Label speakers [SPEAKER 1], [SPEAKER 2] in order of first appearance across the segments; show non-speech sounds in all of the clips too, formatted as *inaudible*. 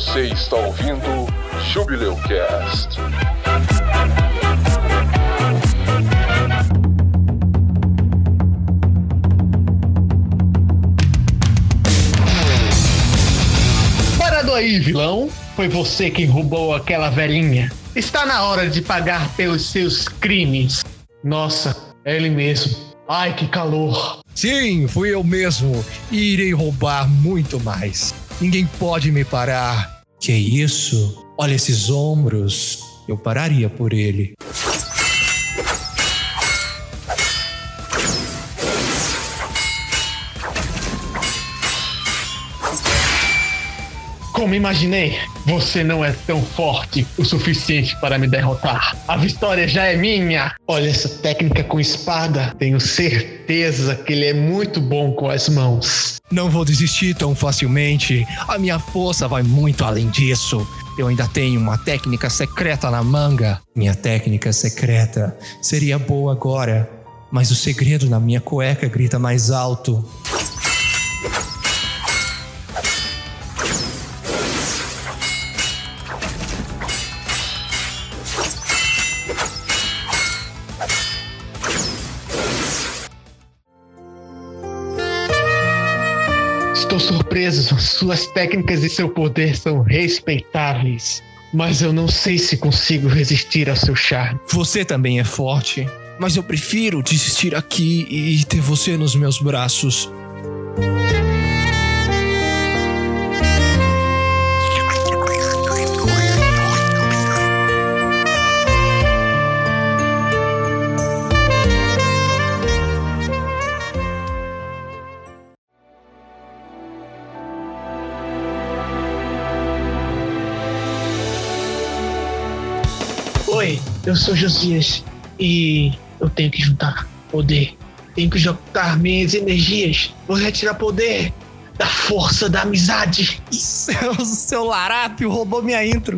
[SPEAKER 1] Você está ouvindo Jubileu Cast.
[SPEAKER 2] Parado aí, vilão. Foi você quem roubou aquela velhinha. Está na hora de pagar pelos seus crimes. Nossa, é ele mesmo. Ai, que calor.
[SPEAKER 3] Sim, fui eu mesmo. E irei roubar muito mais. Ninguém pode me parar. Que isso? Olha esses ombros. Eu pararia por ele.
[SPEAKER 2] Como imaginei, você não é tão forte o suficiente para me derrotar. A vitória já é minha. Olha essa técnica com espada. Tenho certeza que ele é muito bom com as mãos.
[SPEAKER 3] Não vou desistir tão facilmente. A minha força vai muito além disso. Eu ainda tenho uma técnica secreta na manga. Minha técnica secreta seria boa agora, mas o segredo na minha cueca grita mais alto. *laughs*
[SPEAKER 2] Suas técnicas e seu poder são respeitáveis. Mas eu não sei se consigo resistir ao seu charme.
[SPEAKER 3] Você também é forte, mas eu prefiro desistir aqui e ter você nos meus braços.
[SPEAKER 2] Eu sou Josias e eu tenho que juntar poder. Tenho que juntar minhas energias. Vou retirar poder da força da amizade.
[SPEAKER 3] Seu, seu larápio roubou minha intro.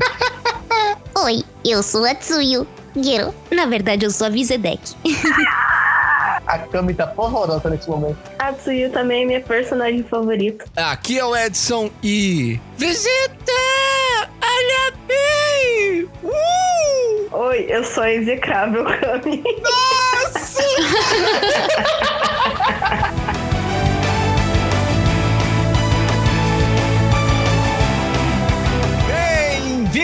[SPEAKER 3] *laughs*
[SPEAKER 4] Oi, eu sou a Tsuyu. Gero, na verdade eu sou a Vizedek. *laughs*
[SPEAKER 2] A Kami tá horrorosa nesse momento.
[SPEAKER 5] A Tsuyu também é minha personagem favorita.
[SPEAKER 3] Aqui é o Edson e. Visita!
[SPEAKER 5] Eu sou execrável Kami.
[SPEAKER 3] Nossa! *laughs*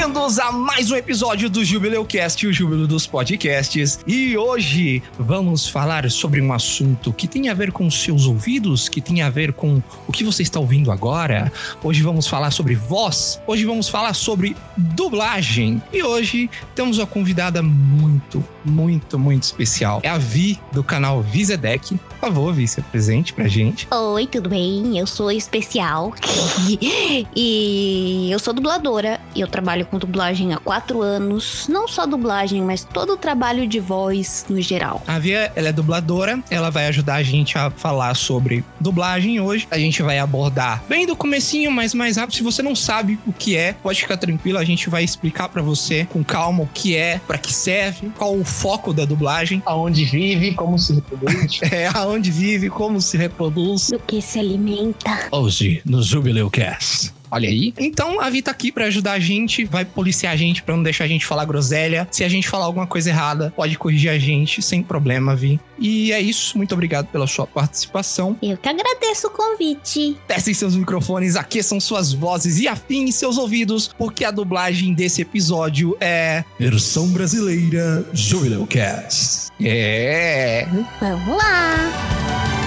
[SPEAKER 3] Bem-vindos a mais um episódio do Jubileu Cast, o Júbilo dos Podcasts. E hoje vamos falar sobre um assunto que tem a ver com seus ouvidos, que tem a ver com o que você está ouvindo agora. Hoje vamos falar sobre voz, hoje vamos falar sobre dublagem. E hoje temos uma convidada muito, muito, muito especial. É a Vi, do canal Vizedec. Por favor, Vi, se apresente pra gente.
[SPEAKER 4] Oi, tudo bem? Eu sou especial. *laughs* e eu sou dubladora. E eu trabalho com dublagem há quatro anos. Não só dublagem, mas todo o trabalho de voz no geral.
[SPEAKER 3] A Via, ela é dubladora, ela vai ajudar a gente a falar sobre dublagem hoje. A gente vai abordar bem do comecinho, mas mais rápido. Se você não sabe o que é, pode ficar tranquilo, a gente vai explicar pra você com calma o que é, pra que serve, qual o foco da dublagem,
[SPEAKER 2] Aonde vive, como se reproduz. *laughs*
[SPEAKER 3] é aonde vive, como se reproduz.
[SPEAKER 4] Do que se alimenta.
[SPEAKER 3] Hoje no Jubileu Cast. Olha aí. Então a Vi tá aqui pra ajudar a gente, vai policiar a gente pra não deixar a gente falar groselha. Se a gente falar alguma coisa errada, pode corrigir a gente sem problema, Vi. E é isso. Muito obrigado pela sua participação.
[SPEAKER 4] Eu que agradeço o convite.
[SPEAKER 3] Testem seus microfones, aqueçam suas vozes e afinem seus ouvidos, porque a dublagem desse episódio é versão brasileira Jubileu Cast. É.
[SPEAKER 4] Vamos lá.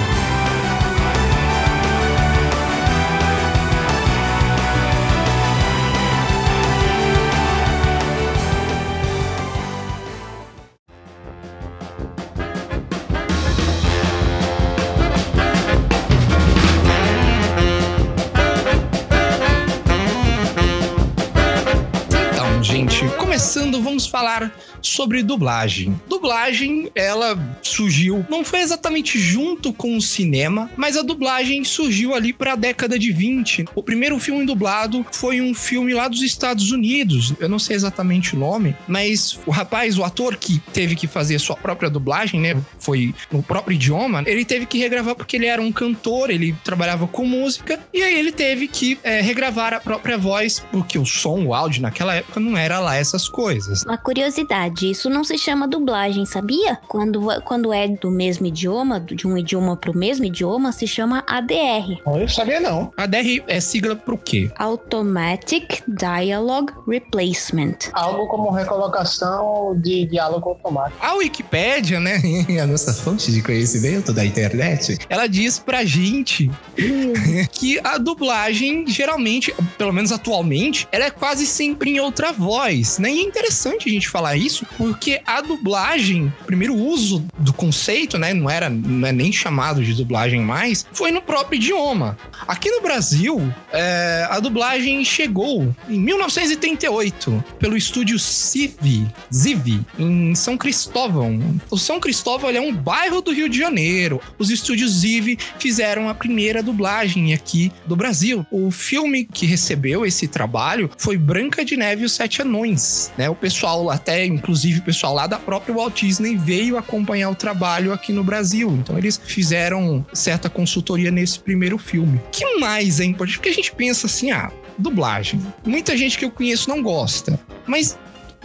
[SPEAKER 3] Começando vamos falar sobre dublagem. Dublagem, ela surgiu, não foi exatamente junto com o cinema, mas a dublagem surgiu ali para a década de 20. O primeiro filme dublado foi um filme lá dos Estados Unidos. Eu não sei exatamente o nome, mas o rapaz, o ator que teve que fazer sua própria dublagem, né, foi no próprio idioma, ele teve que regravar porque ele era um cantor, ele trabalhava com música e aí ele teve que é, regravar a própria voz porque o som, o áudio naquela época não era lá essas coisas.
[SPEAKER 4] Uma curiosidade, isso não se chama dublagem, sabia? Quando, quando é do mesmo idioma, de um idioma pro mesmo idioma, se chama ADR.
[SPEAKER 2] Eu sabia não.
[SPEAKER 3] ADR é sigla pro quê?
[SPEAKER 4] Automatic Dialogue Replacement.
[SPEAKER 2] Algo como recolocação de diálogo automático.
[SPEAKER 3] A Wikipédia, né, *laughs* a nossa fonte de conhecimento da internet, ela diz pra gente *laughs* que a dublagem, geralmente, pelo menos atualmente, ela é quase sempre em outra voz, né? Interessante a gente falar isso, porque a dublagem, o primeiro uso do conceito, né, não era não é nem chamado de dublagem mais, foi no próprio idioma. Aqui no Brasil, é, a dublagem chegou em 1938 pelo estúdio Civi, Zivi, em São Cristóvão. O São Cristóvão é um bairro do Rio de Janeiro. Os estúdios Zivi fizeram a primeira dublagem aqui do Brasil. O filme que recebeu esse trabalho foi Branca de Neve e os Sete Anões, né? O pessoal até, inclusive o pessoal lá da própria Walt Disney veio acompanhar o trabalho aqui no Brasil. Então eles fizeram certa consultoria nesse primeiro filme. Que mais é importante? Porque a gente pensa assim, ah, dublagem. Muita gente que eu conheço não gosta. Mas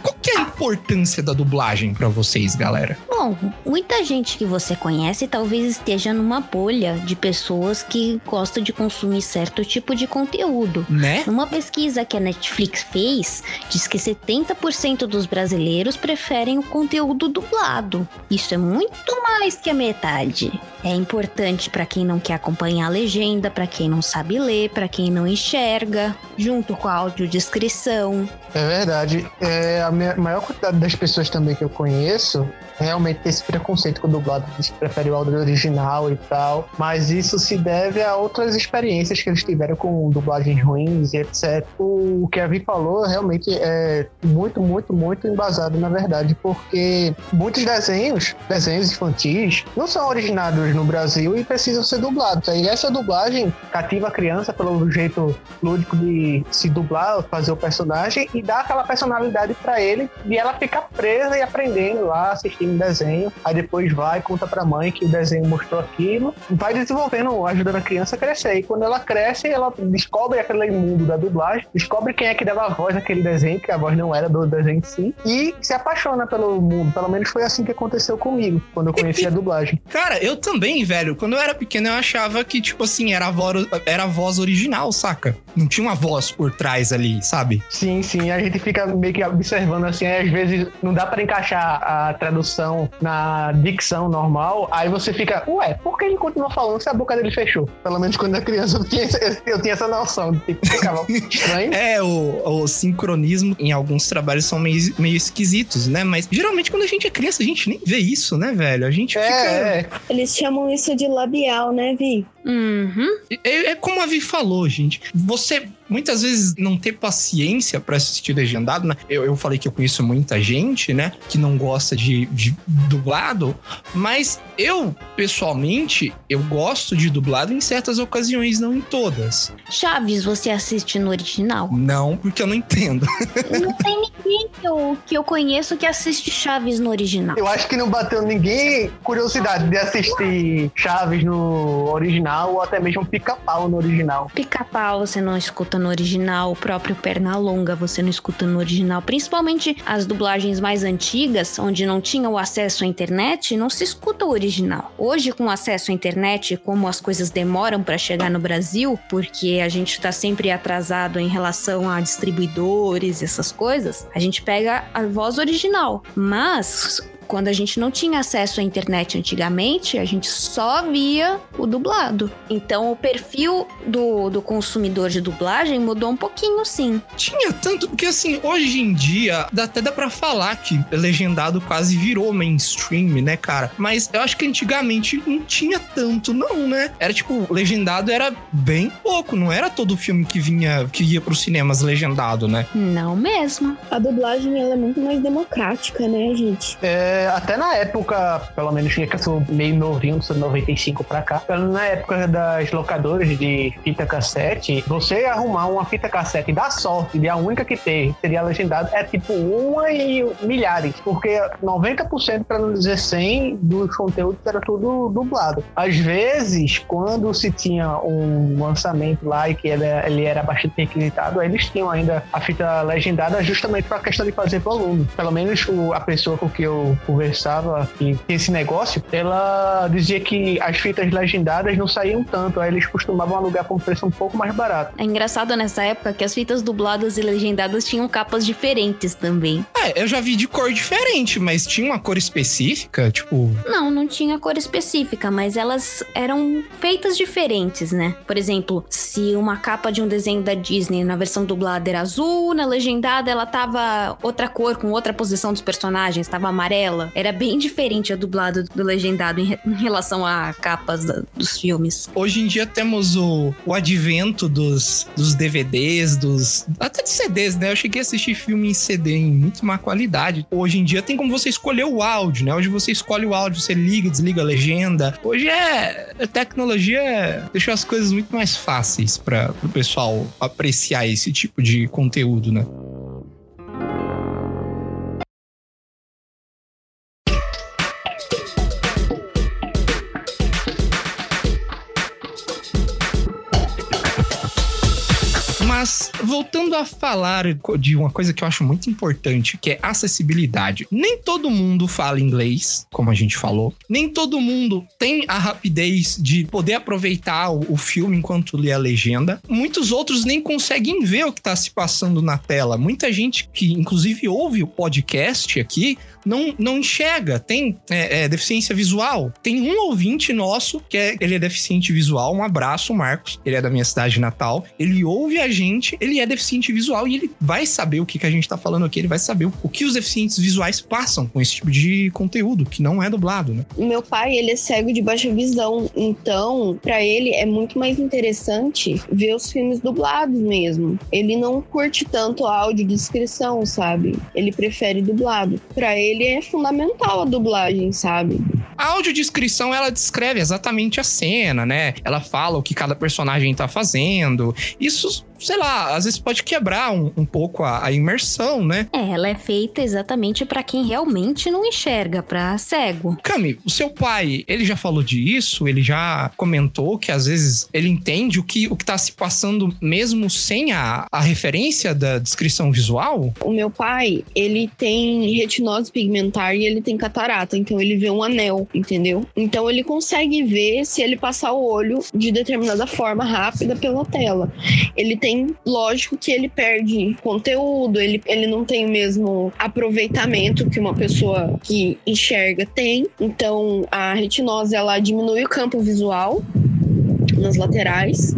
[SPEAKER 3] qual que é a importância da dublagem para vocês, galera?
[SPEAKER 4] Bom, muita gente que você conhece talvez esteja numa bolha de pessoas que gostam de consumir certo tipo de conteúdo.
[SPEAKER 3] Né?
[SPEAKER 4] Numa pesquisa que a Netflix fez, diz que 70% dos brasileiros preferem o conteúdo dublado. Isso é muito mais que a metade. É importante para quem não quer acompanhar a legenda, para quem não sabe ler, para quem não enxerga, junto com a audiodescrição.
[SPEAKER 2] É verdade. É, a maior quantidade das pessoas também que eu conheço realmente tem esse preconceito com o dublado, eles preferem o áudio original e tal, mas isso se deve a outras experiências que eles tiveram com dublagens ruins e etc. O que a Vi falou realmente é muito, muito, muito embasado na verdade, porque muitos desenhos, desenhos infantis, não são originados no Brasil e precisam ser dublados. Aí essa dublagem cativa a criança pelo jeito lúdico de se dublar, fazer o personagem e dar aquela personalidade ele e ela fica presa e aprendendo lá, assistindo o desenho. Aí depois vai, conta pra mãe que o desenho mostrou aquilo, vai desenvolvendo, ajudando a criança a crescer. E quando ela cresce, ela descobre aquele mundo da dublagem, descobre quem é que dava a voz naquele desenho, que a voz não era do desenho em si, e se apaixona pelo mundo. Pelo menos foi assim que aconteceu comigo, quando eu conheci a dublagem.
[SPEAKER 3] Cara, eu também, velho. Quando eu era pequeno, eu achava que, tipo assim, era a voz, era a voz original, saca? Não tinha uma voz por trás ali, sabe?
[SPEAKER 2] Sim, sim, a gente fica meio que observando assim, aí às vezes não dá pra encaixar a tradução na dicção normal, aí você fica, ué, por que ele continua falando se a boca dele fechou? Pelo menos quando era criança eu tinha, essa- eu tinha essa noção, de, tipo, ficava estranho.
[SPEAKER 3] É, o, o sincronismo em alguns trabalhos são meio, meio esquisitos, né? Mas geralmente quando a gente é criança, a gente nem vê isso, né, velho? A gente fica.
[SPEAKER 2] É, é,
[SPEAKER 5] Eles chamam isso de labial, né, Vi?
[SPEAKER 4] Uhum.
[SPEAKER 3] É, é como a Vi falou, gente. Você muitas vezes não ter paciência pra assistir legendado, né? Eu, eu falei que eu conheço muita gente, né? Que não gosta de, de dublado, mas eu, pessoalmente, eu gosto de dublado em certas ocasiões, não em todas.
[SPEAKER 4] Chaves, você assiste no original?
[SPEAKER 3] Não, porque eu não entendo. *laughs*
[SPEAKER 4] Não tem ninguém que eu, que eu conheço que assiste Chaves no original.
[SPEAKER 2] eu acho que não bateu ninguém curiosidade de assistir Chaves no original ou até mesmo Pica-Pau no original.
[SPEAKER 4] Pica-pau você não escuta no original, o próprio Pernalonga você não escuta no original. Principalmente as dublagens mais antigas, onde não tinha o acesso à internet, não se escuta o original. Hoje, com acesso à internet, como as coisas demoram para chegar no Brasil, porque a gente tá sempre atrasado em relação a distribuidores essas coisas, a gente pega a voz original. Mas Quando a gente não tinha acesso à internet antigamente, a gente só via o dublado. Então o perfil do, do consumidor de dublagem mudou um pouquinho, sim.
[SPEAKER 3] Tinha tanto, porque assim, hoje em dia, até dá pra falar que legendado quase virou mainstream, né, cara? Mas eu acho que antigamente não tinha tanto, não, né? Era tipo, legendado era bem pouco, não era todo filme que vinha, que ia pros cinemas legendado, né?
[SPEAKER 4] Não mesmo.
[SPEAKER 5] A dublagem ela é muito mais democrática, né, gente?
[SPEAKER 2] É, até na época, pelo menos que eu sou meio novinho, sou 95 pra cá. Na época das locadoras de fita cassete, você arrumar uma fita cassete da sorte de a única que ter seria legendado é tipo uma e milhares, porque 90% para não dizer 100 dos conteúdos era tudo dublado. Às vezes, quando se tinha um lançamento lá e que ele, ele era bastante requisitado, eles tinham ainda a fita legendada justamente para a questão de fazer volume. Pelo menos o, a pessoa com que eu conversava que esse negócio, ela dizia que as fitas legendadas não saíam tanto, aí eles costumavam alugar por um preço um pouco mais barato.
[SPEAKER 4] É engraçado nessa época que as fitas dubladas e legendadas tinham capas diferentes também.
[SPEAKER 3] É, eu já vi de cor diferente, mas tinha uma cor específica, tipo.
[SPEAKER 4] Não, não tinha cor específica, mas elas eram feitas diferentes, né? Por exemplo, se uma capa de um desenho da Disney na versão dublada era azul, na legendada ela tava outra cor, com outra posição dos personagens, tava amarela. Era bem diferente a dublada do legendado em, re- em relação a capas da- dos filmes.
[SPEAKER 3] Hoje em dia temos o, o advento dos, dos DVDs, dos. Até de CDs, né? Eu cheguei a assistir filme em CD em muito má qualidade. Hoje em dia tem como você escolher o áudio, né? Hoje você escolhe o áudio, você liga, desliga a legenda. Hoje é. A tecnologia deixou as coisas muito mais fáceis para o pessoal apreciar esse tipo de conteúdo, né? Voltando a falar de uma coisa que eu acho muito importante, que é acessibilidade. Nem todo mundo fala inglês, como a gente falou. Nem todo mundo tem a rapidez de poder aproveitar o, filme enquanto lê a legenda. Muitos outros nem conseguem ver o que está se passando na tela. Muita gente que, inclusive, ouve o podcast aqui, não, não enxerga, tem é, é, deficiência visual. Tem um ouvinte nosso que é, ele é deficiente visual. Um abraço, Marcos. Ele é da minha cidade natal. Ele ouve a gente, ele é deficiente visual e ele vai saber o que, que a gente tá falando aqui. Ele vai saber o, que os deficientes visuais passam com esse tipo de conteúdo, que não é dublado, né?
[SPEAKER 5] Meu pai, ele é cego de baixa visão, então, pra ele é muito mais interessante ver os filmes dublados mesmo. Ele não curte tanto a audiodescrição, sabe? Ele prefere dublado. Pra ele é fundamental a dublagem, sabe?
[SPEAKER 3] A audiodescrição, ela descreve exatamente a cena, né? Ela fala o que cada personagem tá fazendo. Isso, sei lá, às vezes pode quebrar um, um pouco a, a imersão, né?
[SPEAKER 4] É, ela é feita exatamente pra quem realmente não enxerga, pra cego.
[SPEAKER 3] Cami, o seu pai, ele já falou disso? Ele já comentou que às vezes ele entende o que, o que tá se passando mesmo sem a, a referência da descrição visual?
[SPEAKER 5] O meu pai, ele tem retinose pigmentar e ele tem catarata, então ele vê um anel, entendeu? Então ele consegue ver se ele passar o olho de determinada forma rápida pela tela. Ele tem, lógico que ele perde conteúdo, ele, ele não tem o mesmo aproveitamento que uma pessoa que enxerga tem. Então a retinose ela diminui o campo visual nas laterais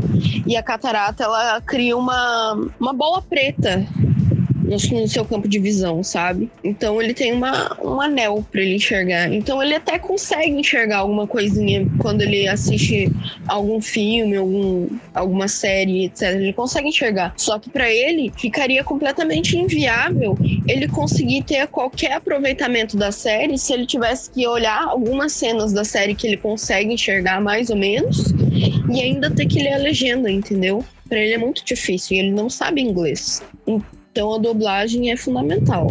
[SPEAKER 5] e a catarata ela cria uma, uma bola preta no, seu campo de visão, sabe? Então ele tem uma, um anel para ele enxergar. Então ele até consegue enxergar alguma coisinha quando ele assiste algum filme, algum, alguma série, etc. Ele consegue enxergar. Só que para ele ficaria completamente inviável ele conseguir ter qualquer aproveitamento da série se ele tivesse que olhar algumas cenas da série que ele consegue enxergar mais ou menos e ainda ter que ler a legenda, entendeu? Para ele é muito difícil e ele não sabe inglês. Então a dublagem é fundamental.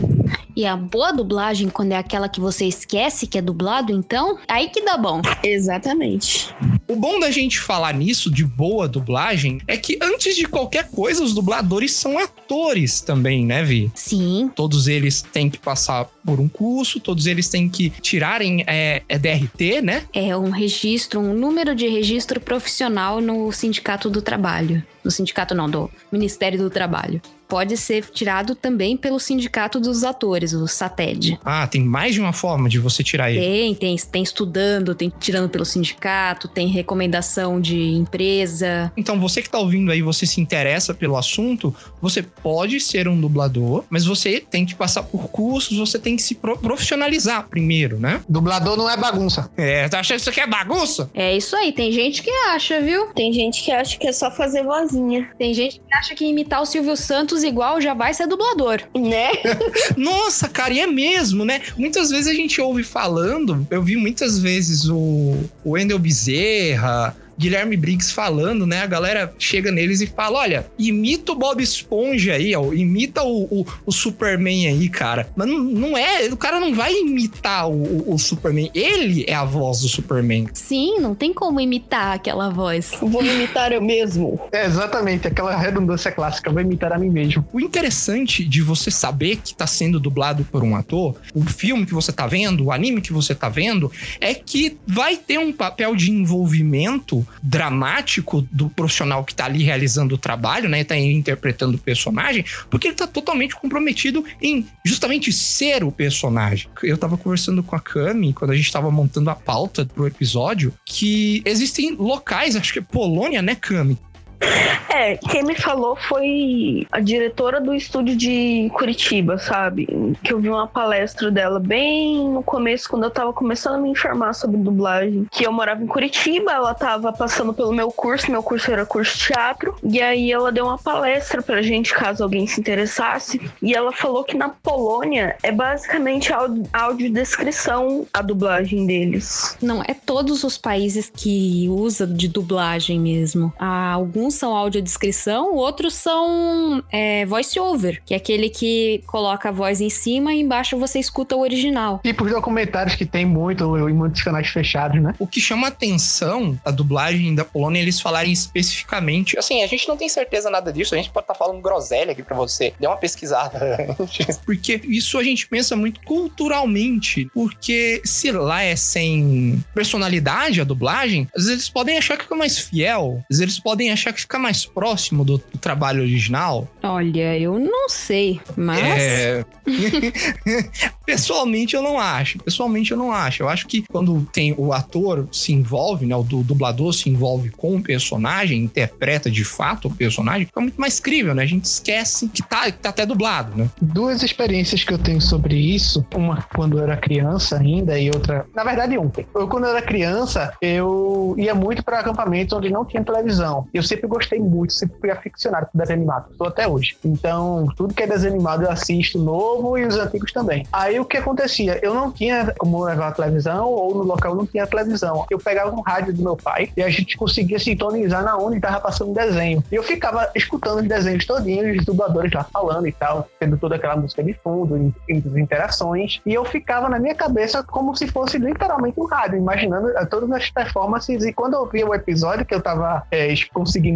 [SPEAKER 4] E a boa dublagem, quando é aquela que você esquece que é dublado, então, aí que dá bom.
[SPEAKER 5] Exatamente.
[SPEAKER 3] O bom da gente falar nisso, de boa dublagem, é que antes de qualquer coisa, os dubladores são atores também, né, Vi?
[SPEAKER 4] Sim,
[SPEAKER 3] Todos eles têm que passar por um curso, todos eles têm que tirarem é, é DRT, né?
[SPEAKER 4] é um registro, um número de registro profissional no Sindicato do Trabalho. No sindicato não, do Ministério do Trabalho. Pode ser tirado também pelo sindicato dos atores, o SATED.
[SPEAKER 3] Ah, tem mais de uma forma de você tirar ele.
[SPEAKER 4] Tem, tem, tem estudando, tem tirando pelo sindicato, tem recomendação de empresa.
[SPEAKER 3] Então, você que tá ouvindo aí, você se interessa pelo assunto, você pode ser um dublador, mas você tem que passar por cursos, você tem que se pro- profissionalizar primeiro, né?
[SPEAKER 2] Dublador não é bagunça.
[SPEAKER 3] É, tá achando que isso aqui é bagunça?
[SPEAKER 4] É isso aí, tem gente que acha, viu?
[SPEAKER 5] Tem gente que acha que é só fazer vozinha,
[SPEAKER 4] Tem gente que acha que imitar o Silvio Santos igual já vai ser dublador.
[SPEAKER 5] né? *laughs*
[SPEAKER 3] Nossa, cara, e é mesmo, né? Muitas vezes a gente ouve falando, eu vi muitas vezes o, o Wendel Bezerra, Guilherme Briggs falando, né? A galera chega neles e fala: olha, imita o Bob Esponja aí, ó. Imita o, o, o Superman aí, cara. Mas não, não é, o cara não vai imitar o, o- o Superman. Ele é a voz do Superman.
[SPEAKER 4] Sim, não tem como imitar aquela voz.
[SPEAKER 5] Vou imitar eu mesmo.
[SPEAKER 2] É exatamente aquela redundância clássica. Vou imitar a mim mesmo.
[SPEAKER 3] O interessante de você saber que tá sendo dublado por um ator, o filme que você tá vendo, o anime que você tá vendo, é que vai ter um papel de envolvimento dramático do profissional que tá ali realizando o trabalho, né? Tá interpretando o personagem, porque ele tá totalmente comprometido em justamente ser o personagem. Eu tava conversando com a Cami quando a gente tava montando a pauta pro episódio, que existem locais, acho que é Polônia, né, Cami? *laughs*
[SPEAKER 5] É, quem me falou foi a diretora do estúdio de Curitiba, sabe? Que eu vi uma palestra dela bem no começo, quando eu tava começando a me informar sobre dublagem. Que eu morava em Curitiba, ela tava passando pelo meu curso, meu curso era curso de teatro. E aí ela deu uma palestra pra gente, caso alguém se interessasse. E ela falou que na Polônia é basicamente audiodescrição a dublagem deles.
[SPEAKER 4] Não, é todos os países que usa de dublagem mesmo. Ah, alguns são audiodescrição, outros são é, voice-over, que é aquele que coloca a voz em cima e embaixo você escuta o original.
[SPEAKER 2] Tipo os documentários que tem muito em muitos canais fechados, né?
[SPEAKER 3] O que chama atenção a dublagem da Polônia, eles falarem especificamente. Assim, a gente não tem certeza nada disso, a gente pode estar falando groselha aqui pra você. Dê uma pesquisada antes. *laughs* Porque isso a gente pensa muito culturalmente. Porque se lá é sem personalidade a dublagem, às vezes eles podem achar que fica mais fiel, às vezes eles podem achar que fica mais próximo do, do trabalho original.
[SPEAKER 4] Olha, eu não sei, mas.
[SPEAKER 3] É. *laughs* Pessoalmente eu não acho. Pessoalmente eu não acho. Eu acho que quando tem o ator se envolve, né? O du- dublador se envolve com o personagem, interpreta de fato o personagem, fica muito mais crível, né? A gente esquece que tá, que tá até dublado, né?
[SPEAKER 2] Duas experiências que eu tenho sobre isso, uma quando eu era criança ainda e outra, na verdade ontem. Eu quando eu era criança, eu ia muito para acampamentos onde não tinha televisão. Eu sempre gostei muito, sempre fui aficionado por desenho animado, sou até hoje. Então, tudo que é desenho animado eu assisto novo e os antigos também. Aí o que acontecia? Eu não tinha como levar a televisão ou no local não tinha televisão. Eu pegava um rádio do meu pai e a gente conseguia sintonizar na onde estava passando desenho. E eu ficava escutando os desenhos todinhos, os dubladores lá falando e tal, tendo toda aquela música de fundo, in- in- interações. E eu ficava na minha cabeça como se fosse literalmente um rádio, imaginando eh, todas as performances. E quando eu via o episódio que eu tava eh, es-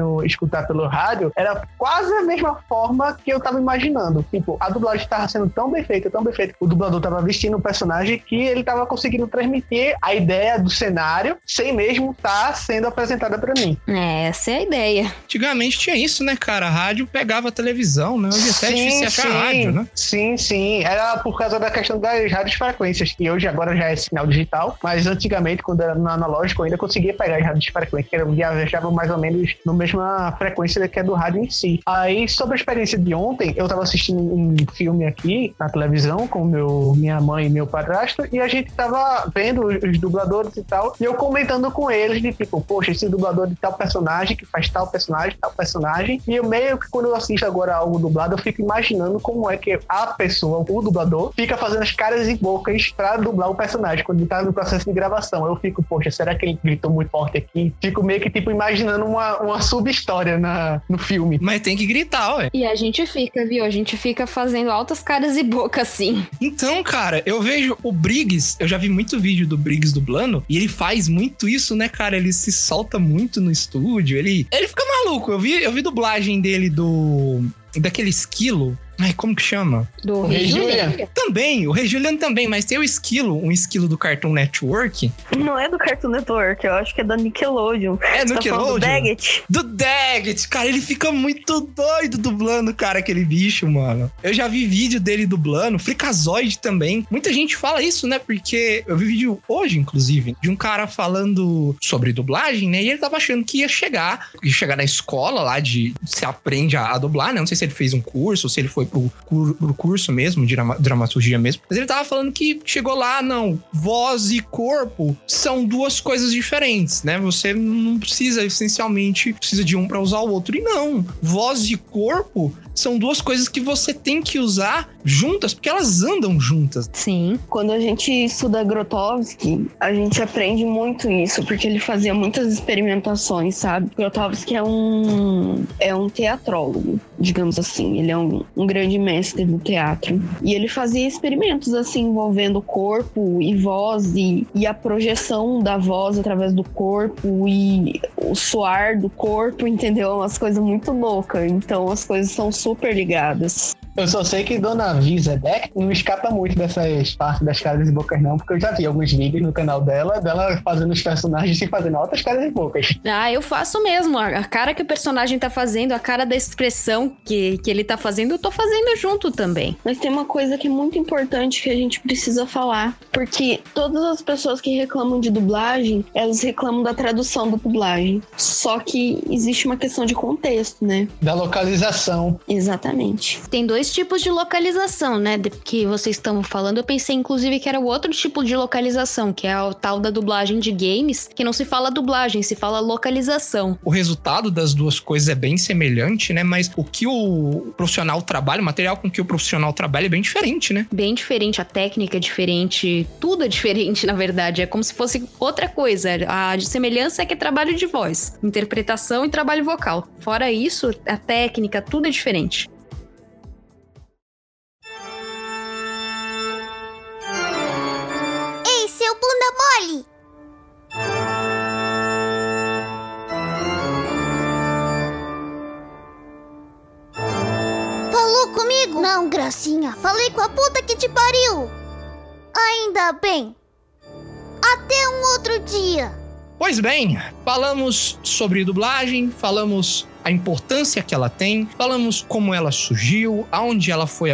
[SPEAKER 2] conseguindo escutar pelo rádio, era quase a mesma forma que eu tava imaginando. Tipo, a dublagem tava sendo tão bem feita, tão bem feita. O dublador tava vestindo um personagem que ele tava conseguindo transmitir a ideia do cenário sem mesmo estar sendo apresentada para mim.
[SPEAKER 4] É, essa é a ideia.
[SPEAKER 3] Antigamente tinha isso, né, cara? A rádio pegava a televisão, né? Hoje até é difícil achar
[SPEAKER 2] sim.
[SPEAKER 3] rádio, né?
[SPEAKER 2] Sim, sim. Era por causa da questão das rádios frequências, que hoje agora já é sinal digital, mas antigamente, quando era no analógico, eu ainda conseguia pegar as rádios frequências, que eram- viajavam mais ou menos na mesma frequência que é do rádio em si. Aí, sobre a experiência de ontem, eu tava assistindo um filme aqui na televisão com meu, minha mãe e meu padrasto, e a gente tava vendo os, dubladores e tal, e eu comentando com eles de tipo, poxa, esse dublador de tal personagem que faz tal personagem, tal personagem, e eu meio que quando eu assisto agora algo dublado, eu fico imaginando como é que a pessoa, o dublador, fica fazendo as caras e bocas pra dublar o personagem quando ele tá no processo de gravação. Eu fico, poxa, será que ele gritou muito forte aqui? Fico meio que tipo imaginando uma, uma sub-história na, no filme.
[SPEAKER 3] Mas tem que gritar, ué.
[SPEAKER 4] E a gente fica, viu? A gente fica fazendo altas caras e boca assim.
[SPEAKER 3] Então, cara, eu vejo o Briggs, eu já vi muito vídeo do Briggs dublando, e ele faz muito isso, né, cara? Ele se solta muito no estúdio, ele, ele fica maluco. Eu vi, eu vi dublagem dele do daquele esquilo Ai, como que chama?
[SPEAKER 4] Do
[SPEAKER 2] O Rei
[SPEAKER 4] Julian?
[SPEAKER 3] Também, o Rei Julian também, mas tem o esquilo, um esquilo do Cartoon Network.
[SPEAKER 5] Não é do Cartoon Network, eu acho que é da Nickelodeon.
[SPEAKER 3] É
[SPEAKER 5] Você tá
[SPEAKER 3] Nickelodeon.
[SPEAKER 5] do Daggett?
[SPEAKER 3] Do Daggett, cara, ele fica muito doido dublando, cara, aquele bicho, mano. Eu já vi vídeo dele dublando, Fricazoide também. Muita gente fala isso, né? Porque eu vi vídeo hoje, inclusive, de um cara falando sobre dublagem, né? E ele tava achando que ia chegar, ia chegar na escola lá de se aprende a, a dublar, né? Não sei se ele fez um curso, ou se ele foi pro, cur- pro curso mesmo, de drama- dramaturgia mesmo. Mas ele tava falando que chegou lá, não, voz e corpo são duas coisas diferentes, né? Você não precisa, essencialmente, precisa de um pra usar o outro. E não, voz e corpo são duas coisas que você tem que usar juntas, porque elas andam juntas.
[SPEAKER 4] Sim.
[SPEAKER 5] Quando a gente estuda Grotowski, a gente aprende muito isso, porque ele fazia muitas experimentações, sabe? Grotowski é um, é um teatrólogo, digamos assim. Ele é um, um grande mestre do teatro. E ele fazia experimentos, assim, envolvendo corpo e voz e, e a projeção da voz através do corpo e o suar do corpo, *laughs* entendeu? Umas coisas muito loucas. Então as coisas são super ligadas.
[SPEAKER 2] Eu só sei que Dona Vizebeck não escapa muito dessas partes das caras e bocas, não, porque eu já vi alguns vídeos no canal dela, dela fazendo os personagens e fazendo altas caras e bocas.
[SPEAKER 4] Ah, eu faço mesmo. A a cara que o personagem tá fazendo, a cara da expressão que, que ele tá fazendo, eu tô fazendo junto também.
[SPEAKER 5] Mas tem uma coisa que é muito importante que a gente precisa falar. Porque todas as pessoas que reclamam de dublagem, elas reclamam da tradução da dublagem. Só que existe uma questão de contexto, né?
[SPEAKER 2] Da localização.
[SPEAKER 5] Exatamente.
[SPEAKER 4] Tem dois tipos de localização, né? de- que vocês estão falando. Eu pensei, inclusive, que era o outro tipo de localização, que é a tal da dublagem de games, que não se fala dublagem, se fala localização.
[SPEAKER 3] O resultado das duas coisas é bem semelhante, né? Mas o que o profissional trabalha, o material com que o profissional trabalha é bem diferente, né?
[SPEAKER 4] Bem diferente, a técnica é diferente, tudo é diferente, *laughs* na verdade. É como se fosse outra coisa. A de semelhança é que é trabalho de voz, interpretação e trabalho vocal. Fora isso, a técnica, tudo é diferente.
[SPEAKER 6] Mole! Falou comigo? Não, gracinha. Falei com a puta que te pariu. Ainda bem. Até um outro dia.
[SPEAKER 3] Pois bem, falamos sobre dublagem, falamos a importância que ela tem, falamos como ela surgiu, aonde ela foi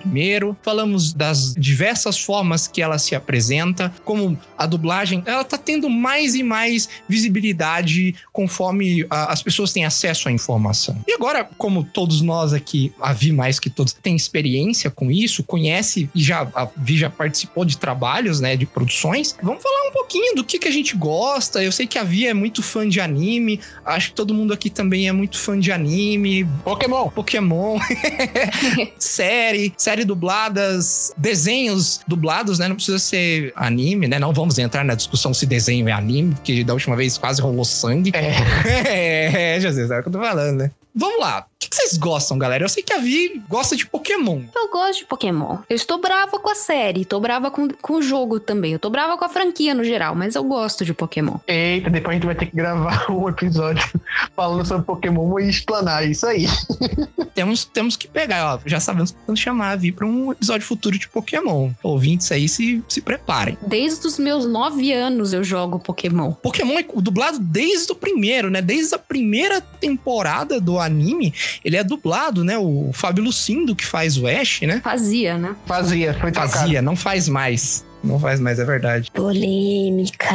[SPEAKER 3] primeiro, falamos das diversas formas que ela se apresenta, como a dublagem, ela tá tendo mais e mais visibilidade conforme a- as pessoas têm acesso à informação. E agora, como todos nós aqui, a Vi mais que todos, tem experiência com isso, conhece e já a Vi já participou de trabalhos, né, de produções, vamos falar um pouquinho do que, que a gente gosta. Eu sei que a Vi é muito fã de anime, acho que todo mundo aqui também é muito fã de anime,
[SPEAKER 2] Pokémon.
[SPEAKER 3] Pokémon, *laughs* série, série dubladas, desenhos dublados, né? Não precisa ser anime, né? Não vamos entrar na discussão se desenho é anime, porque da última vez quase rolou sangue.
[SPEAKER 2] É. *laughs*
[SPEAKER 3] é, Jesus, é o que eu tô falando, né? Vamos lá. O que que vocês gostam, galera? Eu sei que a Vi gosta de Pokémon.
[SPEAKER 4] Eu gosto de Pokémon. Eu estou brava com a série, tô brava com, com o jogo também. Eu tô brava com a franquia no geral, mas eu gosto de Pokémon.
[SPEAKER 2] Eita, depois a gente vai ter que gravar *laughs* um episódio falando sobre Pokémon e explanar isso aí. *laughs*
[SPEAKER 3] Temos, temos que pegar, ó. Já sabemos que vamos chamar a Vi pra um episódio futuro de Pokémon. Ouvintes aí se, se preparem.
[SPEAKER 4] Desde os meus nove anos eu jogo Pokémon.
[SPEAKER 3] Pokémon é dublado desde o primeiro, né? Desde a primeira temporada do anime, ele é dublado, né? O Fábio Lucindo que faz o Ash, né?
[SPEAKER 4] Fazia, né?
[SPEAKER 2] Fazia, foi trocado.
[SPEAKER 3] Fazia, não faz mais. Não faz mais, é verdade.
[SPEAKER 5] Polêmica.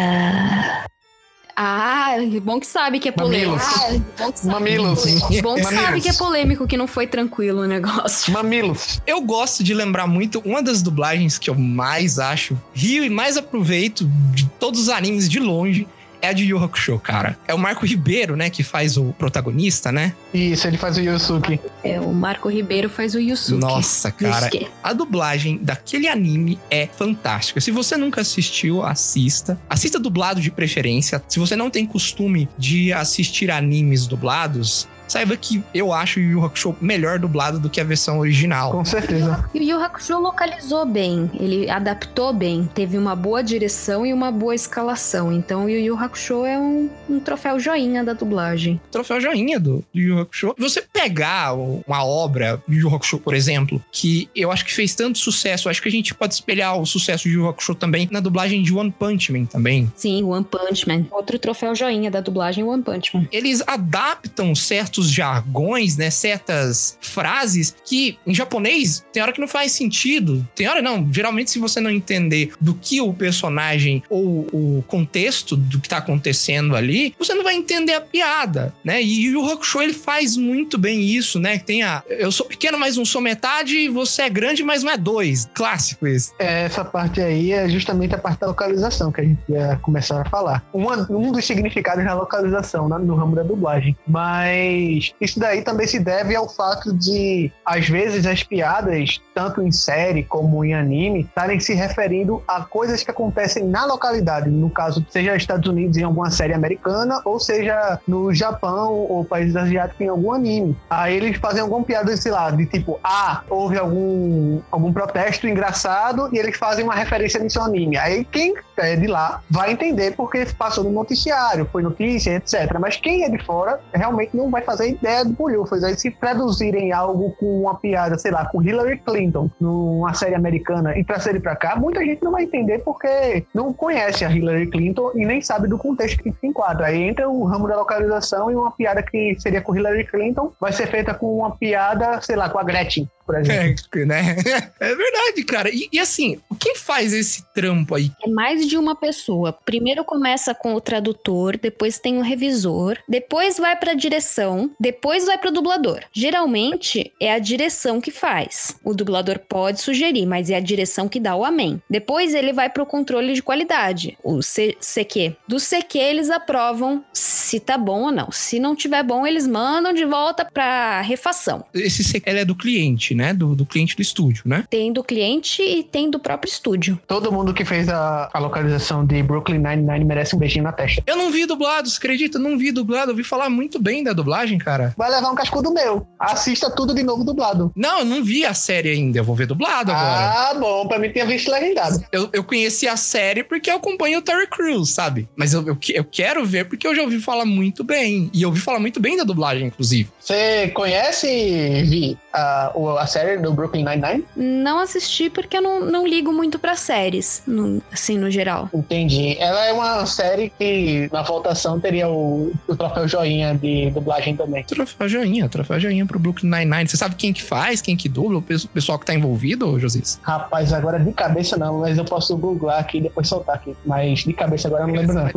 [SPEAKER 4] Ah, bom que sabe que é polêmico.
[SPEAKER 2] Mamilos.
[SPEAKER 4] Ah, bom que sabe.
[SPEAKER 2] Mamilos.
[SPEAKER 4] Bom que sabe
[SPEAKER 2] Mamilos.
[SPEAKER 4] que é polêmico, que não foi tranquilo o negócio.
[SPEAKER 2] Mamilos.
[SPEAKER 3] Eu gosto de lembrar muito, uma das dublagens que eu mais acho, rio e mais aproveito de todos os animes de longe, é a de Yu Hakusho, cara. É o Marco Ribeiro, né, que faz o protagonista, né?
[SPEAKER 2] Isso, ele faz o Yosuke.
[SPEAKER 4] É, o Marco Ribeiro faz o Yusuke.
[SPEAKER 3] Nossa, cara.
[SPEAKER 4] Yusuke.
[SPEAKER 3] A dublagem daquele anime é fantástica. Se você nunca assistiu, assista. Assista dublado de preferência. Se você não tem costume de assistir animes dublados, saiba que eu acho o Yu Hakusho melhor dublado do que a versão original.
[SPEAKER 2] Com certeza.
[SPEAKER 4] E o Yu Hakusho localizou bem, ele adaptou bem, teve uma boa direção e uma boa escalação. Então o Yu Yu Hakusho é um, um troféu joinha da dublagem.
[SPEAKER 3] troféu joinha do, do Yu Hakusho. Você pegar uma obra, Yu Yu Hakusho, por exemplo, que eu acho que fez tanto sucesso, acho que a gente pode espelhar o sucesso de Yu Yu Hakusho também na dublagem de One Punch Man também.
[SPEAKER 4] Sim, One Punch Man. Outro troféu joinha da dublagem One Punch Man.
[SPEAKER 3] Eles adaptam certos jargões, né, certas frases que em japonês tem hora que não faz sentido. Tem hora não, geralmente se você não entender do que o personagem ou o contexto do que tá acontecendo ali, você não vai entender a piada, né? E o Hakusho ele faz muito bem isso, né? Tem a eu sou pequeno, mas não sou metade, você é grande, mas não é dois. Clássico esse.
[SPEAKER 2] Essa parte aí é justamente a parte da localização que a gente ia começar a falar. Um dos significados da localização né, no ramo da dublagem. Mas isso daí também se deve ao fato de, às vezes, as piadas, tanto em série como em anime, estarem se referindo a coisas que acontecem na localidade. No caso, seja Estados Unidos em alguma série americana, ou seja no Japão ou países asiáticos em algum anime. Aí eles fazem alguma piada, sei lá, de tipo, ah, houve algum, algum protesto engraçado e eles fazem uma referência ao anime. Aí quem é de lá vai entender porque passou no noticiário, foi notícia, etc. Mas quem é de fora realmente não vai fazer ideia do bolhufas. Aí se traduzirem algo com uma piada, sei lá, com Hillary Clinton numa série americana e trazer pra cá, muita gente não vai entender porque não conhece a Hillary Clinton e nem sabe do contexto que se enquadra. Aí entra o ramo da localização e uma piada que seria com Hillary Clinton vai ser feita com uma piada, sei lá, com a Gretchen, por exemplo.
[SPEAKER 3] É, *laughs* né? É verdade, cara. E, e assim, quem faz esse trampo aí?
[SPEAKER 4] É mais de uma pessoa. Primeiro começa com o tradutor, depois tem o revisor, depois vai pra direção, depois vai pro dublador. Geralmente é a direção que faz. O dublador pode sugerir, mas é a direção que dá o amém. Depois ele vai pro controle de qualidade, o C CQ. Do CQ eles aprovam se tá bom ou não. Se não tiver bom, eles mandam de volta pra refação.
[SPEAKER 3] Esse CQ é do cliente, né? Do, do cliente do estúdio, né?
[SPEAKER 4] Tem do cliente e tem do próprio estúdio.
[SPEAKER 2] Todo mundo que fez a, a localização de Brooklyn Nine-Nine merece um beijinho na testa.
[SPEAKER 3] Eu não vi dublado, você acredita? Não vi dublado. Eu ouvi falar muito bem da dublagem, cara.
[SPEAKER 2] Vai levar um cascudo meu. Assista tudo de novo dublado.
[SPEAKER 3] Não, eu não vi a série ainda. Eu vou ver dublado agora.
[SPEAKER 2] Ah, bom. Pra mim tinha visto legendado.
[SPEAKER 3] Eu, eu conheci a série porque eu acompanho o Terry Crews, sabe? Mas eu, eu, eu quero ver porque eu já ouvi falar muito bem. E eu ouvi falar muito bem da dublagem, inclusive.
[SPEAKER 2] Você conhece, Vi, a, o- a série do Brooklyn Nine-Nine?
[SPEAKER 4] Não assisti porque eu não, não ligo muito pra séries, no- assim, no geral.
[SPEAKER 2] Entendi. Ela é uma série que na votação teria o, o troféu joinha de dublagem também.
[SPEAKER 3] Troféu joinha, troféu joinha pro Brooklyn Nine-Nine. Você sabe quem que faz, quem que dubla, o pe- pessoal que tá envolvido, Josias?
[SPEAKER 2] Rapaz, agora de cabeça não, mas eu posso googlar aqui e depois soltar aqui. Mas de cabeça agora eu não lembro não.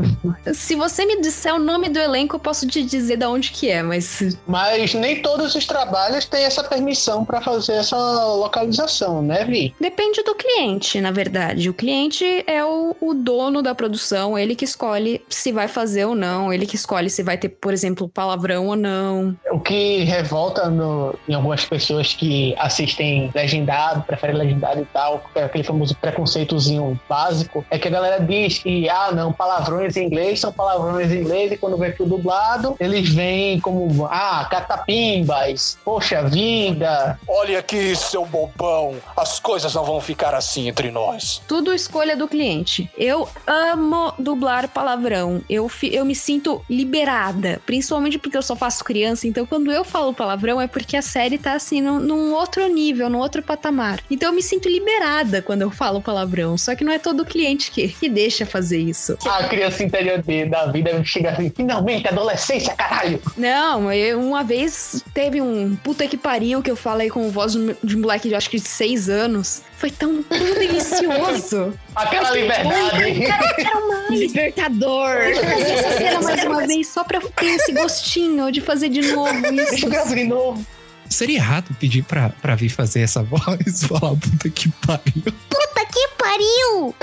[SPEAKER 2] *laughs*
[SPEAKER 4] Se você me disser o nome do elenco, eu posso te dizer de onde que é, mas
[SPEAKER 2] Mas nem todos os trabalhos têm essa permissão pra fazer essa localização, né, Vi?
[SPEAKER 4] depende do cliente, na verdade. O cliente é o, o dono da produção, ele que escolhe se vai fazer ou não, ele que escolhe se vai ter, por exemplo, palavrão ou não.
[SPEAKER 2] O que revolta no- em algumas pessoas que assistem legendado, preferem legendado e tal, é aquele famoso preconceitozinho básico, é que a galera diz que, ah, não, palavrões em inglês são palavrões em inglês e quando vem pro dublado, eles vêm como, ah, catapimbas, poxa vida.
[SPEAKER 1] Olha aqui, seu bobão. As coisas não vão ficar assim entre nós.
[SPEAKER 4] Tudo escolha do cliente. Eu amo dublar palavrão. Eu, fi- eu me sinto liberada. Principalmente porque eu só faço criança. Então, quando eu falo palavrão, é porque a série tá assim, num, num outro nível, num outro patamar. Então, eu me sinto liberada quando eu falo palavrão. Só que não é todo cliente que, que deixa fazer isso.
[SPEAKER 2] A criança interior de- da vida chega assim, finalmente, adolescência, caralho.
[SPEAKER 4] Não, eu, uma vez teve um puta que pariu que eu falei com voz de um- moleque de acho que de seis anos. Foi tão, tão delicioso. *laughs*
[SPEAKER 2] Aquela liberdade.
[SPEAKER 4] Quero mais. *laughs*
[SPEAKER 5] Libertador.
[SPEAKER 4] Deixa eu fazer essa cena mais uma vez, só pra ter esse gostinho de fazer de novo *laughs*
[SPEAKER 2] Deixa
[SPEAKER 4] isso.
[SPEAKER 2] eu gravar de novo.
[SPEAKER 3] Seria errado pedir pra, pra vir fazer essa voz, falar puta que pariu.
[SPEAKER 6] Puta que pariu!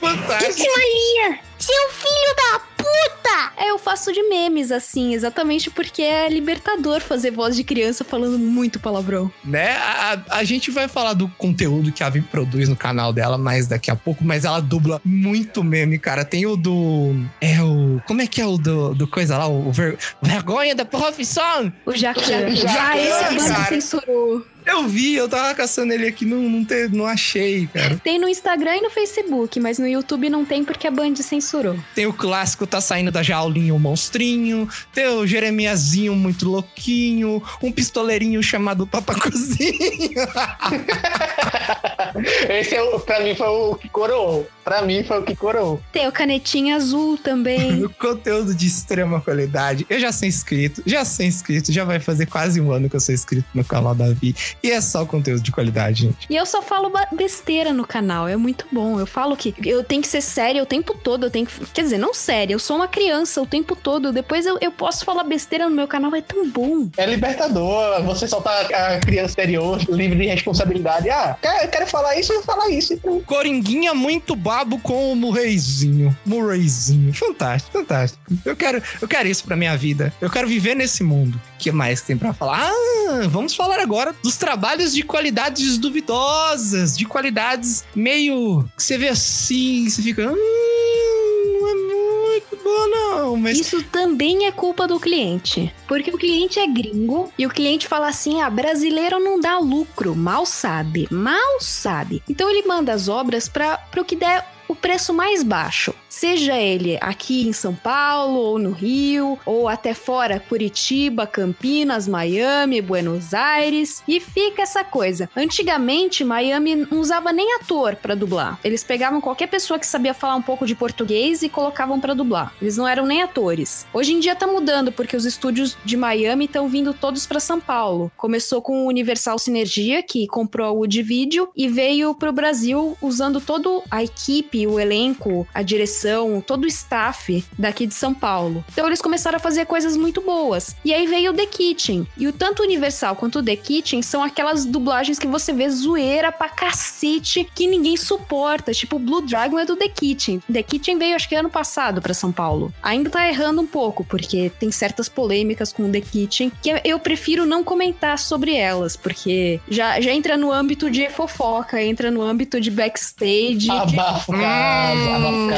[SPEAKER 3] Fantástico.
[SPEAKER 6] Seu filho da puta!
[SPEAKER 4] É, eu faço de memes, assim, exatamente porque é libertador fazer voz de criança falando muito palavrão.
[SPEAKER 3] Né? A, a- a gente vai falar do conteúdo que a Vi produz no canal dela mais daqui a pouco, mas ela dubla muito meme, cara. Tem o do. É o. Como é que é o do, do coisa lá? O ver- Vergonha da profissão!
[SPEAKER 4] O Jacan. Já esse a banda
[SPEAKER 3] cara.
[SPEAKER 4] censurou.
[SPEAKER 3] Eu vi, eu tava caçando ele aqui, não, não, te- não achei, cara.
[SPEAKER 4] Tem no Instagram e no Facebook, mas no YouTube não tem porque a Band censurou.
[SPEAKER 3] Tem o clássico Tá Saindo da Jaulinha, o monstrinho. Tem o Jeremiazinho muito louquinho. Um pistoleirinho chamado Papa Cozinha. *laughs*
[SPEAKER 2] Esse é o, pra mim foi o que coroou. Pra mim foi o que coroou.
[SPEAKER 4] Tem o Canetinha Azul também. *laughs*
[SPEAKER 3] O conteúdo de extrema qualidade. Eu já sou inscrito, já sou inscrito, já vai fazer quase um ano que eu sou inscrito no canal da Vi. E é só conteúdo de qualidade, gente.
[SPEAKER 4] E eu só falo besteira no canal, é muito bom. Eu falo que eu tenho que ser séria o tempo todo, eu tenho que... Quer dizer, não séria, eu sou uma criança o tempo todo. Depois eu, eu posso falar besteira no meu canal, é tão bom.
[SPEAKER 2] É libertador, você soltar a criança exterior livre de responsabilidade. Ah, quer, quero falar isso, eu vou falar isso. Então,
[SPEAKER 3] Coringuinha muito babo com o Murrayzinho. Murrayzinho. Fantástico, fantástico. Eu quero, eu quero isso pra minha vida. Eu quero viver nesse mundo. Que mais tem pra falar? Ah, vamos falar agora dos trabalhos de qualidades duvidosas, de qualidades meio que você vê assim, você fica, hum, não é muito bom não, mas
[SPEAKER 4] Isso também é culpa do cliente. Porque o cliente é gringo e o cliente fala assim: ah, brasileiro não dá lucro. Mal sabe, mal sabe. Então ele manda as obras para o que der o preço mais baixo. Seja ele aqui em São Paulo, ou no Rio, ou até fora, Curitiba, Campinas, Miami, Buenos Aires. E fica essa coisa. Antigamente, Miami não usava nem ator pra dublar. Eles pegavam qualquer pessoa que sabia falar um pouco de português e colocavam pra dublar. Eles não eram nem atores. Hoje em dia tá mudando, porque os estúdios de Miami estão vindo todos pra São Paulo. Começou com o Universal Sinergia, que comprou a Wood e veio pro Brasil usando toda a equipe, o elenco, a direção, todo o staff daqui de São Paulo. Então eles começaram a fazer coisas muito boas. E aí veio o The Kitchen. E o tanto Universal quanto o The Kitchen são aquelas dublagens que você vê zoeira pra cacete que ninguém suporta. Tipo, Blue Dragon é do The Kitchen. The Kitchen veio acho que ano passado pra São Paulo. Ainda tá errando um pouco, porque tem certas polêmicas com o The Kitchen que eu prefiro não comentar sobre elas, porque já, já entra no âmbito de fofoca, entra no âmbito de backstage.
[SPEAKER 2] abafa o caso, abafa o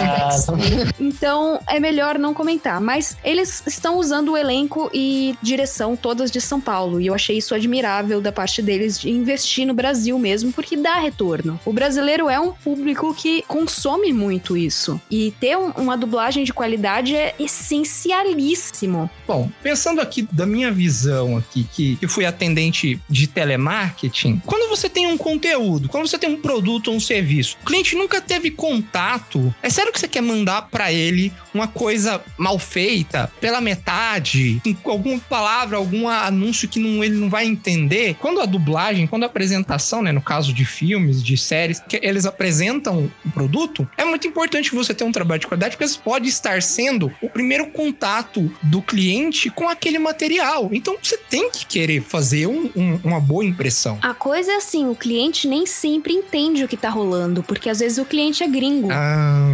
[SPEAKER 4] Então é melhor não comentar. Mas eles estão usando o elenco e direção todas de São Paulo. E eu achei isso admirável da parte deles de investir no Brasil mesmo, porque dá retorno. O brasileiro é um público que consome muito isso. E ter um- uma dublagem de qualidade é essencialíssimo.
[SPEAKER 3] Bom, pensando aqui da minha visão aqui, que eu fui atendente de telemarketing, quando você tem um conteúdo, quando você tem um produto ou um serviço, o cliente nunca teve contato, é sério que você quer mandar pra ele uma coisa mal feita, pela metade, com alguma palavra, algum anúncio que não, ele não vai entender? Quando a dublagem, quando a apresentação, né, no caso de filmes, de séries, que eles apresentam o produto, é muito importante você ter um trabalho de qualidade, porque pode estar sendo o primeiro contato do cliente com aquele material. Então você tem que querer fazer um- um- uma boa impressão.
[SPEAKER 4] A coisa é assim, o cliente nem sempre entende o que tá rolando, porque às vezes o cliente é gringo.
[SPEAKER 3] Ah,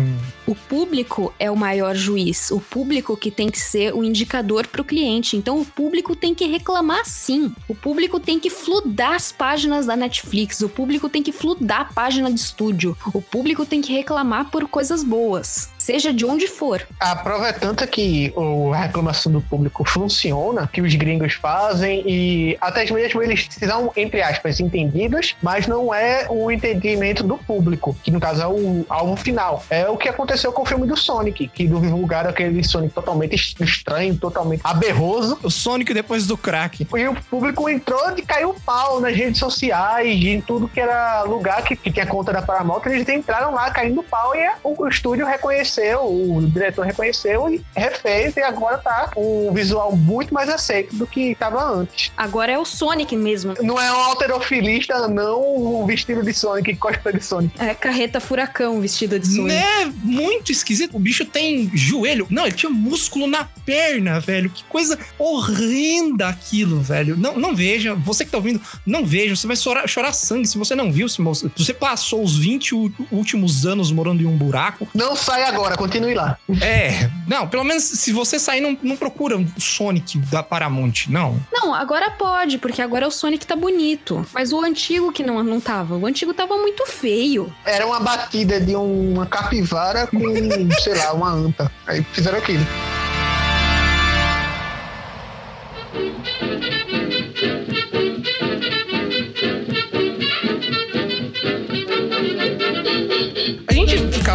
[SPEAKER 4] O público é o maior juiz, o público que tem que ser o indicador para o cliente. Então o público tem que reclamar sim. O público tem que fludar as páginas da Netflix, o público tem que fludar a página de estúdio, o público tem que reclamar por coisas boas, seja de onde for.
[SPEAKER 2] A prova é tanta que o- a reclamação do público funciona, que os gringos fazem, e até mesmo eles são, entre aspas, entendidos, mas não é o entendimento do público, que no caso é o alvo final. É o que aconteceu com o filme do Sonic, que divulgaram aquele Sonic totalmente est- estranho, totalmente aberroso,
[SPEAKER 3] o Sonic depois do crack.
[SPEAKER 2] e o público entrou de caiu o pau nas redes sociais, em tudo que era lugar que, que tinha conta da Paramount, eles entraram lá caindo pau e o, o estúdio reconheceu, o diretor reconheceu e refez, e agora tá um visual muito mais aceito do que estava antes.
[SPEAKER 4] Agora é o Sonic mesmo.
[SPEAKER 2] Não é um alterofilista, não o vestido de Sonic, cosplay de Sonic.
[SPEAKER 4] É carreta furacão vestida de Sonic.
[SPEAKER 3] Né? Muito esquisito. O bicho tem joelho. Não, ele tinha músculo na perna, velho. Que coisa horrenda aquilo, velho. Não, não veja. Você que tá ouvindo, não veja. Você vai chorar, chorar sangue se você não viu. Se você passou os 20 ú- últimos anos morando em um buraco.
[SPEAKER 2] Não sai agora. Agora, continue lá.
[SPEAKER 3] É, não, pelo menos se você sair, não, não procura o Sonic da Paramount, não.
[SPEAKER 4] Não, agora pode, porque agora o Sonic tá bonito. Mas o antigo que não, não tava. O antigo tava muito feio.
[SPEAKER 2] Era uma batida de uma capivara com, *laughs* sei lá, uma anta. Aí fizeram aquilo.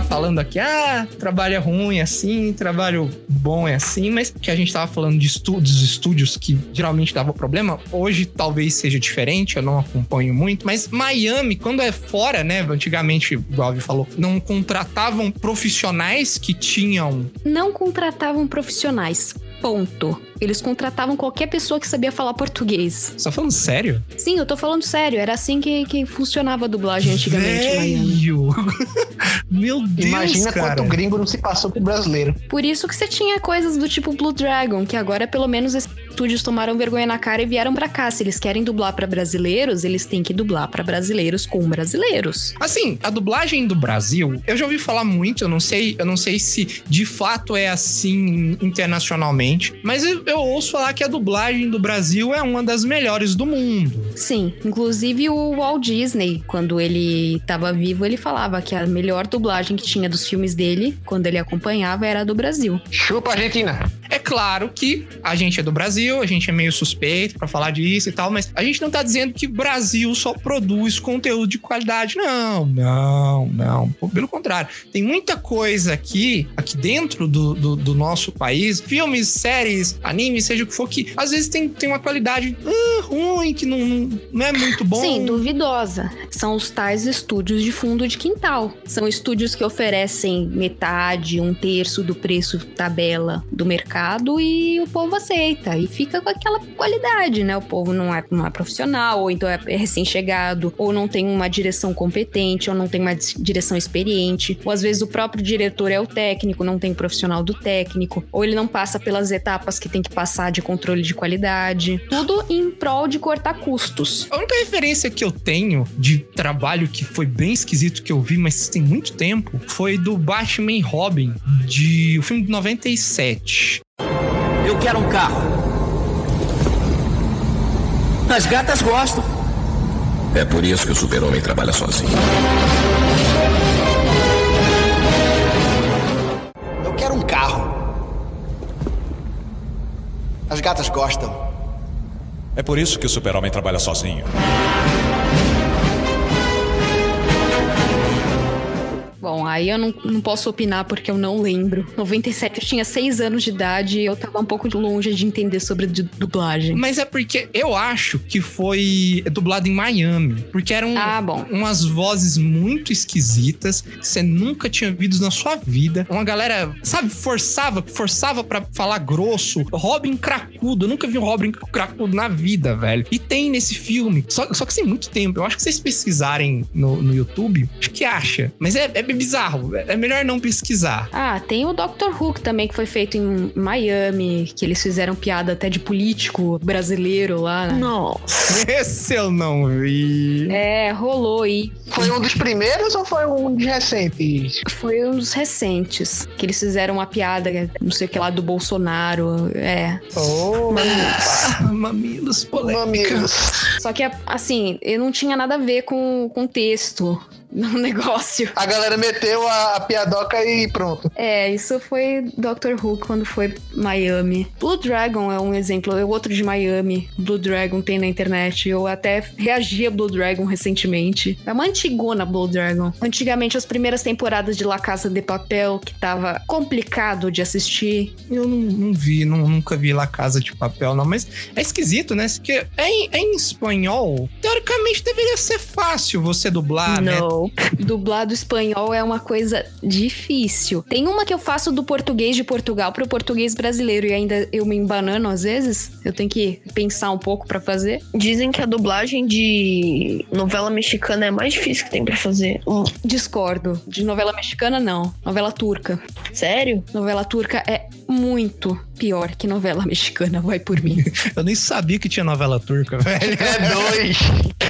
[SPEAKER 3] Falando aqui, ah, trabalho é ruim assim, trabalho bom é assim, mas que a gente tava falando de estudos, estúdios que geralmente davam problema, hoje talvez seja diferente, eu não acompanho muito, mas Miami, quando é fora, né, antigamente, igual a falou, não contratavam profissionais que tinham
[SPEAKER 4] Não contratavam profissionais. Ponto. Eles contratavam qualquer pessoa que sabia falar português.
[SPEAKER 3] Só falando sério?
[SPEAKER 4] Sim, eu tô falando sério. Era assim que, que funcionava a dublagem antigamente em Miami.
[SPEAKER 3] Velho! *laughs* Meu Deus,
[SPEAKER 2] Imagina
[SPEAKER 3] cara.
[SPEAKER 2] quanto gringo não se passou pro brasileiro.
[SPEAKER 4] Por isso que você tinha coisas do tipo Blue Dragon, que agora pelo menos estúdios tomaram vergonha na cara e vieram pra cá. Se eles querem dublar pra brasileiros, eles têm que dublar pra brasileiros com brasileiros.
[SPEAKER 3] Assim, a dublagem do Brasil, eu já ouvi falar muito, eu não sei, eu não sei se de fato é assim internacionalmente, mas eu, eu ouço falar que a dublagem do Brasil é uma das melhores do mundo.
[SPEAKER 4] Sim, inclusive o Walt Disney, quando ele tava vivo, ele falava que a melhor dublagem que tinha dos filmes dele, quando ele acompanhava, era a do Brasil.
[SPEAKER 2] Chupa, Argentina.
[SPEAKER 3] É claro que a gente é do Brasil, a gente é meio suspeito pra falar disso e tal, mas a gente não tá dizendo que o Brasil só produz conteúdo de qualidade. Não, não, não. Pelo contrário, tem muita coisa aqui, aqui dentro do, do, do nosso país, filmes, séries, animes, seja o que for, que às vezes tem, tem uma qualidade ah, ruim, que não, não, não é muito bom.
[SPEAKER 4] Sim, duvidosa. São os tais estúdios de fundo de quintal. São estúdios que oferecem metade, um terço do preço tabela do mercado e o povo aceita. E fica com aquela qualidade, né? O povo não é, não é profissional, ou então é recém-chegado, ou não tem uma direção competente, ou não tem uma direção experiente. Ou às vezes o próprio diretor é o técnico, não tem profissional do técnico, ou ele não passa pelas etapas que tem que passar de controle de qualidade. Tudo em prol de cortar custos.
[SPEAKER 3] A única referência que eu tenho de trabalho que foi bem esquisito que eu vi, mas tem muito tempo, foi do Batman Robin, de o filme de 97.
[SPEAKER 7] Eu quero um carro. As gatas gostam.
[SPEAKER 8] É por isso que o super-homem trabalha sozinho.
[SPEAKER 7] Eu quero um carro. As gatas gostam.
[SPEAKER 9] É por isso que o super-homem trabalha sozinho.
[SPEAKER 4] Bom, aí eu não, não posso opinar porque eu não lembro. 97 eu tinha 6 anos de idade e eu tava um pouco longe de entender sobre du- dublagem.
[SPEAKER 3] Mas é porque eu acho que foi dublado em Miami. Porque eram
[SPEAKER 4] Ah, bom.
[SPEAKER 3] umas vozes muito esquisitas que você nunca tinha ouvido na sua vida. Uma galera, sabe, forçava, forçava pra falar grosso. Robin cracudo. Eu nunca vi um Robin cracudo na vida, velho. E tem nesse filme. Só, só que tem muito tempo. Eu acho que vocês pesquisarem no, no YouTube, acho que acha. Mas é, é bizarro. É melhor não pesquisar.
[SPEAKER 4] Ah, tem o Doctor Who que também que foi feito em Miami, que eles fizeram piada até de político brasileiro lá, né?
[SPEAKER 5] Nossa. *laughs*
[SPEAKER 3] Esse eu não vi.
[SPEAKER 4] É, rolou aí.
[SPEAKER 2] Foi um dos primeiros ou foi um de recentes?
[SPEAKER 4] Foi um dos recentes. Que eles fizeram uma piada, não sei o que lá, do Bolsonaro. É.
[SPEAKER 2] Oh,
[SPEAKER 3] Ah, mamilos polêmica.
[SPEAKER 2] amigos.
[SPEAKER 4] Só que, assim, eu não tinha nada a ver com com o texto *laughs* no negócio.
[SPEAKER 2] A galera meteu a, a piadoca e pronto.
[SPEAKER 4] É, isso foi Doctor Who quando foi Miami. Blue Dragon é um exemplo, é outro de Miami. Blue Dragon tem na internet. Eu até reagi a Blue Dragon recentemente. É uma antigona Blue Dragon. Antigamente, as primeiras temporadas de La Casa de Papel, que tava complicado de assistir.
[SPEAKER 3] Eu não, não vi, não- nunca vi La Casa de Papel, não. Mas é esquisito, né? Porque é em, é em espanhol. Teoricamente deveria ser fácil você dublar, né?
[SPEAKER 4] Dublado espanhol é uma coisa difícil. Tem uma que eu faço do português de Portugal pro português brasileiro e ainda eu me embanano às vezes. Eu tenho que pensar um pouco pra fazer.
[SPEAKER 5] Dizem que a dublagem de novela mexicana é mais difícil que tem pra fazer. Hum,
[SPEAKER 4] Discordo. De novela mexicana, não. Novela turca.
[SPEAKER 5] Sério?
[SPEAKER 4] Novela turca é muito pior que novela mexicana, vai por mim. *laughs*
[SPEAKER 3] Eu nem sabia que tinha novela turca, *laughs* velho.
[SPEAKER 2] É dois.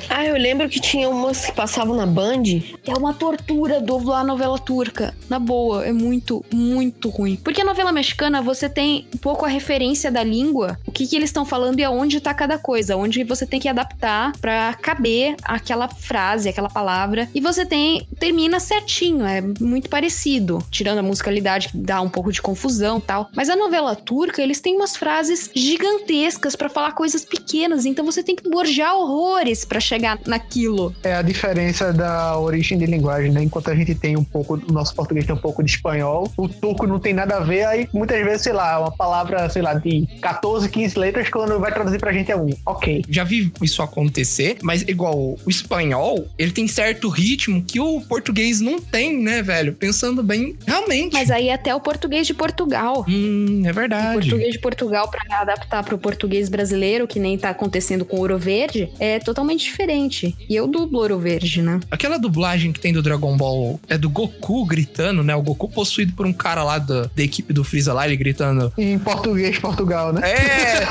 [SPEAKER 5] Ah, eu lembro que tinha umas que passavam na Band.
[SPEAKER 4] É uma tortura dublar novela turca. Na boa, é muito, muito ruim. Porque a novela mexicana, você tem um pouco a referência da língua, o que, que eles estão falando e aonde tá cada coisa, onde você tem que adaptar pra caber aquela frase, aquela palavra. E você tem. termina certinho, é muito parecido. Tirando a musicalidade que dá um pouco de confusão e tal. Mas a novela turca, eles têm umas frases gigantescas pra falar coisas pequenas, então você tem que borjar horrores pra chegar naquilo.
[SPEAKER 2] É a diferença da origem de linguagem, né? Enquanto a gente tem um pouco, o nosso português tem um pouco de espanhol, o turco não tem nada a ver, aí muitas vezes, sei lá, uma palavra, sei lá, de 14, 15 letras, quando vai traduzir pra gente é um. Ok.
[SPEAKER 3] Já vi isso acontecer, mas igual o espanhol, ele tem certo ritmo que o português não tem, né, velho? Pensando bem, realmente.
[SPEAKER 4] Mas aí até o português de Portugal.
[SPEAKER 3] Hum, é
[SPEAKER 4] O
[SPEAKER 3] verdade.
[SPEAKER 4] português de Portugal, pra adaptar pro português brasileiro, que nem tá acontecendo com Ouro Verde, é totalmente diferente. E eu dublo Ouro Verde, né?
[SPEAKER 3] Aquela dublagem que tem do Dragon Ball é do Goku gritando, né? O Goku possuído por um cara lá da, da equipe do Freeza lá, ele gritando.
[SPEAKER 2] Em português, Portugal, né?
[SPEAKER 3] É!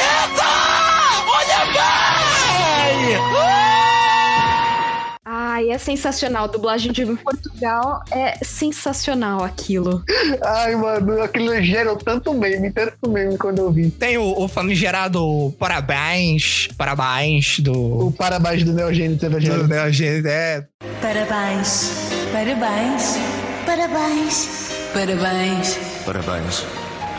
[SPEAKER 3] *laughs*
[SPEAKER 4] Ai, é sensacional. Dublagem de Portugal é sensacional aquilo.
[SPEAKER 2] Ai, mano, aquilo gerou tanto meme, tanto meme quando eu vi.
[SPEAKER 3] Tem o, o famigerado parabéns, parabéns do.
[SPEAKER 2] O parabéns do Neo Gênio teve a
[SPEAKER 3] do
[SPEAKER 2] gente.
[SPEAKER 3] Neo Geo, é,
[SPEAKER 10] Parabéns. Parabéns. Parabéns. Parabéns.
[SPEAKER 8] Parabéns.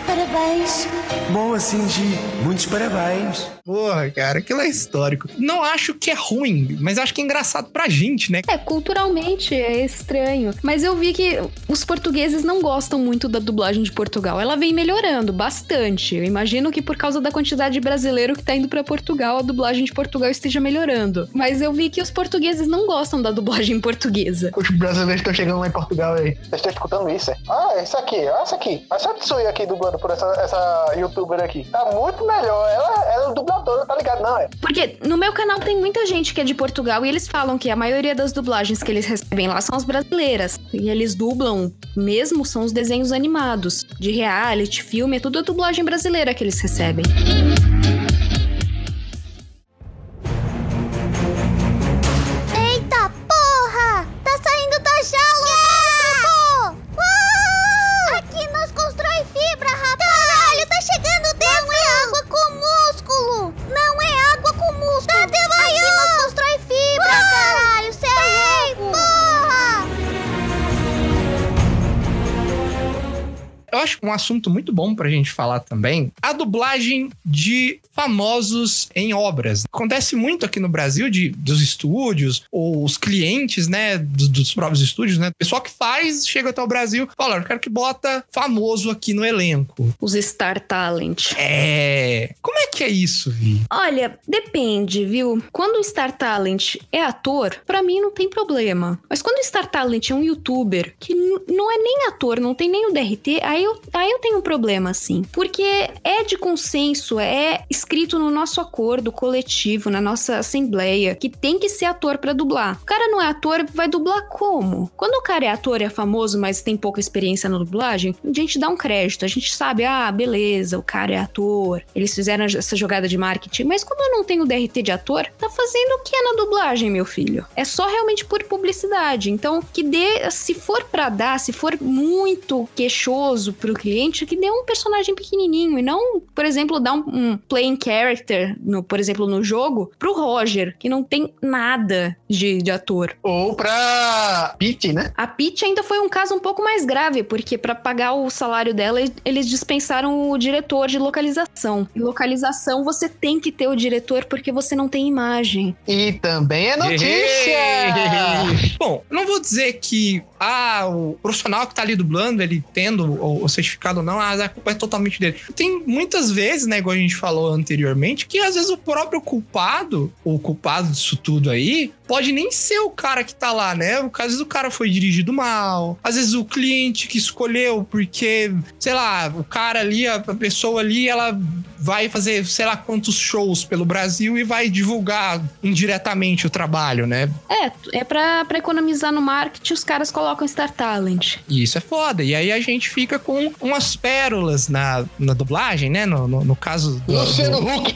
[SPEAKER 10] Parabéns.
[SPEAKER 7] Bom assim, Gi. Muitos parabéns.
[SPEAKER 3] Porra, cara, aquilo é histórico. Não acho que é ruim, mas acho que é engraçado pra gente, né?
[SPEAKER 4] É, culturalmente é estranho. Mas eu vi que os portugueses não gostam muito da dublagem de Portugal. Ela vem melhorando bastante. Eu imagino que por causa da quantidade de brasileiro que tá indo pra Portugal, a dublagem de Portugal esteja melhorando. Mas eu vi que os portugueses não gostam da dublagem *laughs* portuguesa.
[SPEAKER 2] Os brasileiros estão chegando lá em Portugal aí.
[SPEAKER 1] Vocês estão escutando isso, é? Ah, esse aqui, olha essa aqui. Essa Tsui aqui dublando por essa, essa youtuber aqui. Tá muito melhor. Ela, ela é dubladora, tá ligado? Não, é?
[SPEAKER 4] Porque no meu canal tem muita gente que é de Portugal e eles falam que a maioria das dublagens que eles recebem lá são as brasileiras. E eles dublam mesmo são os desenhos animados. De reality, filme, é tudo a dublagem brasileira que eles recebem.
[SPEAKER 6] Eita
[SPEAKER 3] acho um assunto muito bom pra gente falar também. A dublagem de famosos em obras. Acontece muito aqui no Brasil de, dos estúdios, ou os clientes, né, dos, dos próprios estúdios, né? O pessoal que faz, chega até o Brasil, fala, eu quero que bota famoso aqui no elenco.
[SPEAKER 4] Os Star Talent.
[SPEAKER 3] É... Como é que é isso, Vi?
[SPEAKER 4] Olha, depende, viu? Quando o Star Talent é ator, pra mim não tem problema. Mas quando o Star Talent é um youtuber que não é nem ator, não tem nem o DRT, aí eu, aí eu tenho um problema, assim. Porque é de consenso, é escrito no nosso acordo coletivo, na nossa assembleia, que tem que ser ator pra dublar. O cara não é ator, vai dublar como? Quando o cara é ator e é famoso, mas tem pouca experiência na dublagem, a gente dá um crédito. A gente sabe, ah, beleza, o cara é ator. Eles fizeram essa jogada de marketing. Mas quando eu não tenho DRT de ator, tá fazendo o que é na dublagem, meu filho? É só realmente por publicidade. Então, que dê, se for pra dar, se for muito queixoso pro cliente, que dê um personagem pequenininho e não, por exemplo, dar um, um playing character, no, por exemplo, no jogo, pro Roger, que não tem nada de, de ator.
[SPEAKER 2] Ou pra Pete, né?
[SPEAKER 4] A Peach ainda foi um caso um pouco mais grave, porque pra pagar o salário dela, eles dispensaram o diretor de localização. E localização você tem que ter o diretor porque você não tem imagem.
[SPEAKER 2] E também é notícia! *laughs*
[SPEAKER 3] Bom, não vou dizer que ah, o profissional que tá ali dublando, ele tendo o certificado ou não, ah, a culpa é totalmente dele. Tem muitas vezes, né, igual a gente falou anteriormente, que às vezes o próprio culpado, o culpado disso tudo aí, pode nem ser o cara que tá lá, né? Às vezes o cara foi dirigido mal, às vezes o cliente que escolheu porque, sei lá, o cara ali, a a pessoa ali, ela vai fazer, sei lá, quantos shows pelo Brasil e vai divulgar indiretamente o trabalho, né?
[SPEAKER 4] É, é pra, pra economizar no marketing, os caras colocam Star Talent.
[SPEAKER 3] E isso é foda. E aí a gente fica com umas pérolas na, na dublagem, né? No, no, no caso do,
[SPEAKER 2] Luciano Huck.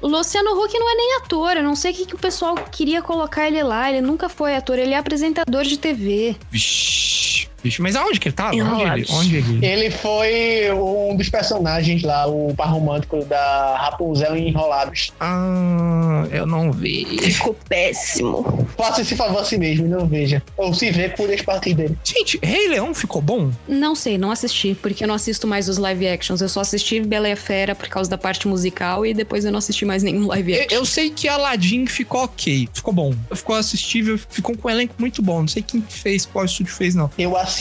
[SPEAKER 4] O Luciano Huck não é nem ator, eu não sei o que, que o pessoal queria colocar ele lá. Ele nunca foi ator, ele é apresentador de TV.
[SPEAKER 3] Vixe, vixe, mas aonde que ele tava? Onde onde ele...
[SPEAKER 2] Ele foi um dos personagens lá, o par romântico da Rapunzel em Enrolados.
[SPEAKER 3] Ah, eu não vi.
[SPEAKER 5] Ficou péssimo.
[SPEAKER 2] Faça esse favor a si mesmo, não veja. Ou se vê por partir dele.
[SPEAKER 3] Gente, Rei Leão ficou bom?
[SPEAKER 4] Não sei, não assisti, porque eu não assisto mais os live actions. Eu só assisti Bela e a Fera por causa da parte musical e depois eu não assisti mais nenhum live
[SPEAKER 3] Eu,
[SPEAKER 4] action.
[SPEAKER 3] eu sei que Aladdin ficou ok, ficou bom. Ficou assistível, ficou com um elenco muito bom. Não sei quem fez, qual estúdio fez, não.
[SPEAKER 2] Eu assisti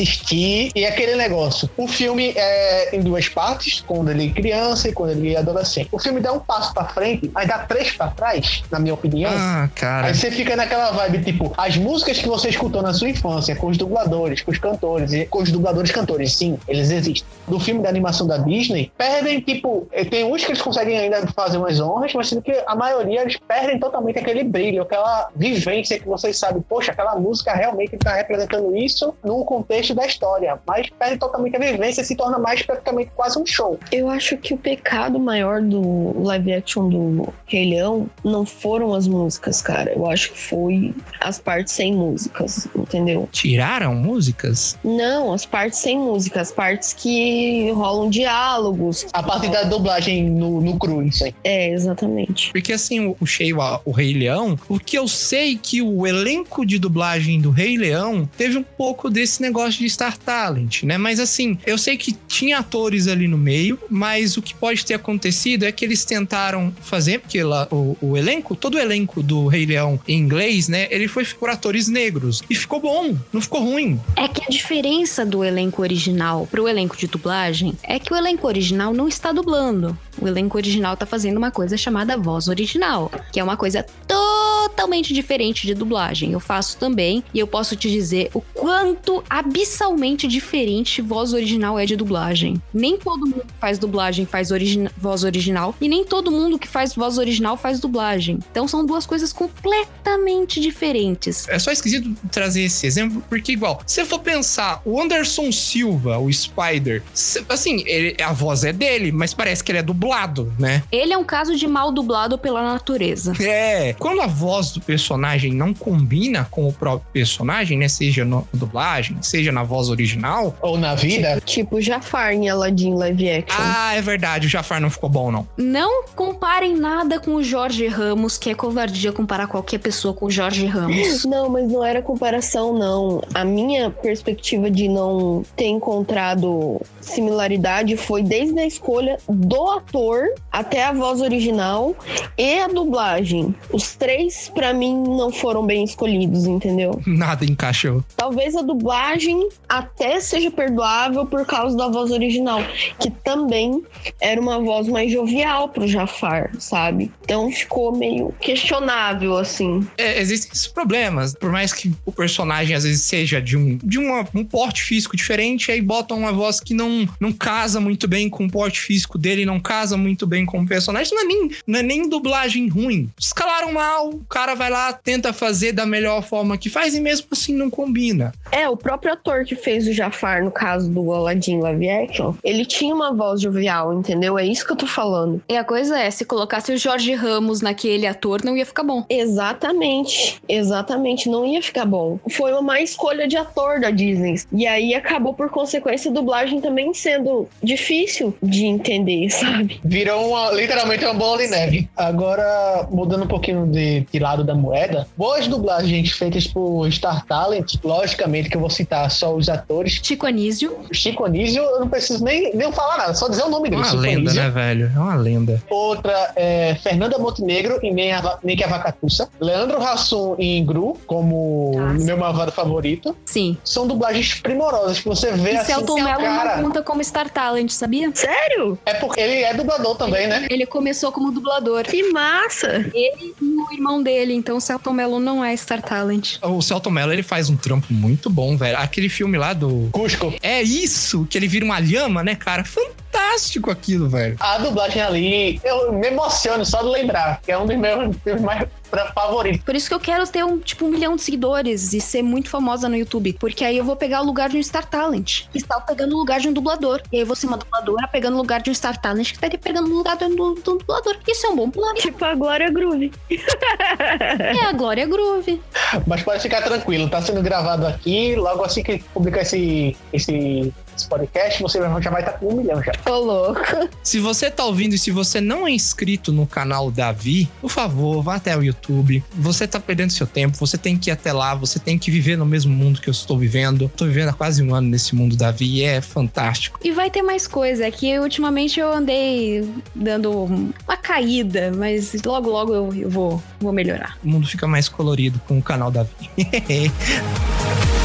[SPEAKER 2] e aquele negócio. O filme é em duas partes, quando ele é criança e quando ele é adolescente. O filme dá um passo pra frente, aí dá três pra trás, na minha opinião.
[SPEAKER 3] Ah, cara.
[SPEAKER 2] Aí você fica naquela vibe, tipo, as músicas que você escutou na sua infância, com os dubladores, com os cantores, e com os dubladores cantores, sim, eles existem. Do filme da animação da Disney, perdem, tipo, eh, tem uns que eles conseguem ainda fazer umas honras, mas sendo que a maioria eles perdem totalmente aquele brilho, aquela vivência que vocês sabem, poxa, aquela música realmente está representando isso no contexto da história, mas perde totalmente a vivência e se torna mais praticamente quase um show.
[SPEAKER 5] Eu acho que o pecado maior do live action do Rei Leão não foram as músicas, cara. Eu acho que foi as partes sem músicas, entendeu?
[SPEAKER 3] Tiraram músicas?
[SPEAKER 5] Não, as partes sem música, as partes que rolam diálogos.
[SPEAKER 2] A partir da dublagem no, no cru, isso aí.
[SPEAKER 5] É, exatamente.
[SPEAKER 3] Porque assim, o, o Shea, o Rei Leão, o que eu sei que o elenco de dublagem do Rei Leão teve um pouco desse negócio de Star Talent, né? Mas assim, eu sei que tinha atores ali no meio, mas o que pode ter acontecido é que eles tentaram fazer, porque lá o, o elenco, todo o elenco do Rei Leão em inglês, né? Ele foi por atores negros. E ficou bom, não ficou ruim.
[SPEAKER 4] É que a diferença do elenco original pro elenco de dublagem é que o elenco original não está dublando. O elenco original tá fazendo uma coisa chamada voz original, que é uma coisa totalmente diferente de dublagem. Eu faço também e eu posso te dizer o quanto abissalmente diferente voz original é de dublagem. Nem todo mundo que faz dublagem faz voz original e nem todo mundo que faz voz original faz dublagem. Então são duas coisas completamente diferentes.
[SPEAKER 3] É só esquisito trazer esse exemplo, porque igual, se eu for pensar, o Anderson Silva, o Spider, assim, ele- a voz é dele, mas parece que ele é dublado, né?
[SPEAKER 4] Ele é um caso de mal dublado pela natureza. *laughs*
[SPEAKER 3] É, quando a voz do personagem não combina com o próprio personagem, né? Seja na dublagem, seja na voz original.
[SPEAKER 2] Ou na vida.
[SPEAKER 5] Tipo Jafar em Aladdin live action.
[SPEAKER 3] Ah, é verdade, o Jafar não ficou bom, não.
[SPEAKER 4] Não comparem nada com o Jorge Ramos, que é covardia comparar qualquer pessoa com o Jorge Ramos.
[SPEAKER 5] Não, mas não era comparação, não. A minha perspectiva de não ter encontrado similaridade foi desde a escolha do ator até a voz original e a dublagem. Os três, pra mim, não foram bem escolhidos, entendeu? *laughs*
[SPEAKER 3] Nada encaixou.
[SPEAKER 5] Talvez a dublagem até seja perdoável por causa da voz original, que também era uma voz mais jovial pro Jafar, sabe? Então ficou meio questionável, assim.
[SPEAKER 3] É, existem esses problemas. Por mais que o personagem às vezes seja de um, de uma- um porte físico diferente, aí botam uma voz que não, não casa muito bem com o porte físico dele, não casa muito bem com o personagem. Isso não é nem, não é nem dublagem ruim. Escalaram mal, o cara vai lá, tenta fazer da melhor forma que faz e mesmo assim não combina.
[SPEAKER 5] É, o próprio ator que fez o Jafar, no caso do Aladdin live action, ele tinha uma voz jovial, entendeu? É isso que eu tô falando.
[SPEAKER 4] E a coisa é, se colocasse o Jorge Ramos naquele ator, não ia ficar bom.
[SPEAKER 5] Exatamente, exatamente, não ia ficar bom. Foi uma má escolha de ator da Disney. E aí acabou, por consequência, a dublagem também sendo difícil de entender, *laughs* sabe?
[SPEAKER 2] Virou uma, literalmente uma bola de neve. Agora, mudando um pouquinho de, de lado da moeda, boas dublagens feitas por Star Talent, logicamente que eu vou citar só os atores.
[SPEAKER 4] Chico Anísio.
[SPEAKER 2] Chico Anísio, eu não preciso nem, nem falar nada, só dizer o nome
[SPEAKER 3] É
[SPEAKER 2] dele.
[SPEAKER 3] uma
[SPEAKER 2] Chico
[SPEAKER 3] lenda,
[SPEAKER 2] Anísio.
[SPEAKER 3] né, velho? É uma lenda.
[SPEAKER 2] Outra é Fernanda Montenegro em Nem, que a Vacatuça. Leandro Hassum em Gru, como
[SPEAKER 4] Nossa.
[SPEAKER 2] meu malvado favorito.
[SPEAKER 4] Sim.
[SPEAKER 2] São dublagens primorosas que você vê
[SPEAKER 4] E
[SPEAKER 2] assim,
[SPEAKER 4] Celton Mello
[SPEAKER 2] cara.
[SPEAKER 4] não conta como Star Talent, sabia?
[SPEAKER 5] Sério?
[SPEAKER 2] É porque ele é dublador também, né?
[SPEAKER 4] Ele começou como dublador.
[SPEAKER 5] Que massa!
[SPEAKER 4] Ele e o irmão dele, então Celton Mello não é Star Talent.
[SPEAKER 3] O Celton Mello, ele faz um trampo muito bom, velho. Aquele filme lá do...
[SPEAKER 2] Cusco.
[SPEAKER 3] É isso, que ele vira uma lhama, né, cara? Fantástico. Fantástico aquilo, velho.
[SPEAKER 2] A dublagem ali, eu me emociono só de lembrar, que é um dos meus *laughs* filmes mais pra- favoritos.
[SPEAKER 4] Por isso que eu quero ter um, tipo, um milhão de seguidores e ser muito famosa no YouTube. Porque aí eu vou pegar o lugar de um Star Talent. Que está pegando o lugar de um dublador. E aí eu vou ser uma dubladora pegando o lugar de um Star Talent que estaria pegando o lugar de um, um dublador. Isso é um bom plano.
[SPEAKER 5] Tipo a Glória Groove.
[SPEAKER 4] É a Glória Groove.
[SPEAKER 2] Mas pode ficar tranquilo, tá sendo gravado aqui. Logo assim que publicar esse, esse, esse podcast, você já vai estar com um milhão já.
[SPEAKER 5] Ô, louco.
[SPEAKER 3] Se você tá ouvindo e se você não é inscrito no canal Davi, por favor, vá até o YouTube. Você tá perdendo seu tempo, você tem que ir até lá, você tem que viver no mesmo mundo que eu estou vivendo. Tô vivendo há quase um ano nesse mundo Davi e é fantástico.
[SPEAKER 4] E vai ter mais coisa. É que ultimamente eu andei dando uma caída. Mas logo, logo eu, eu vou, vou melhorar.
[SPEAKER 3] O mundo fica mais colorido com o canal Davi. *laughs*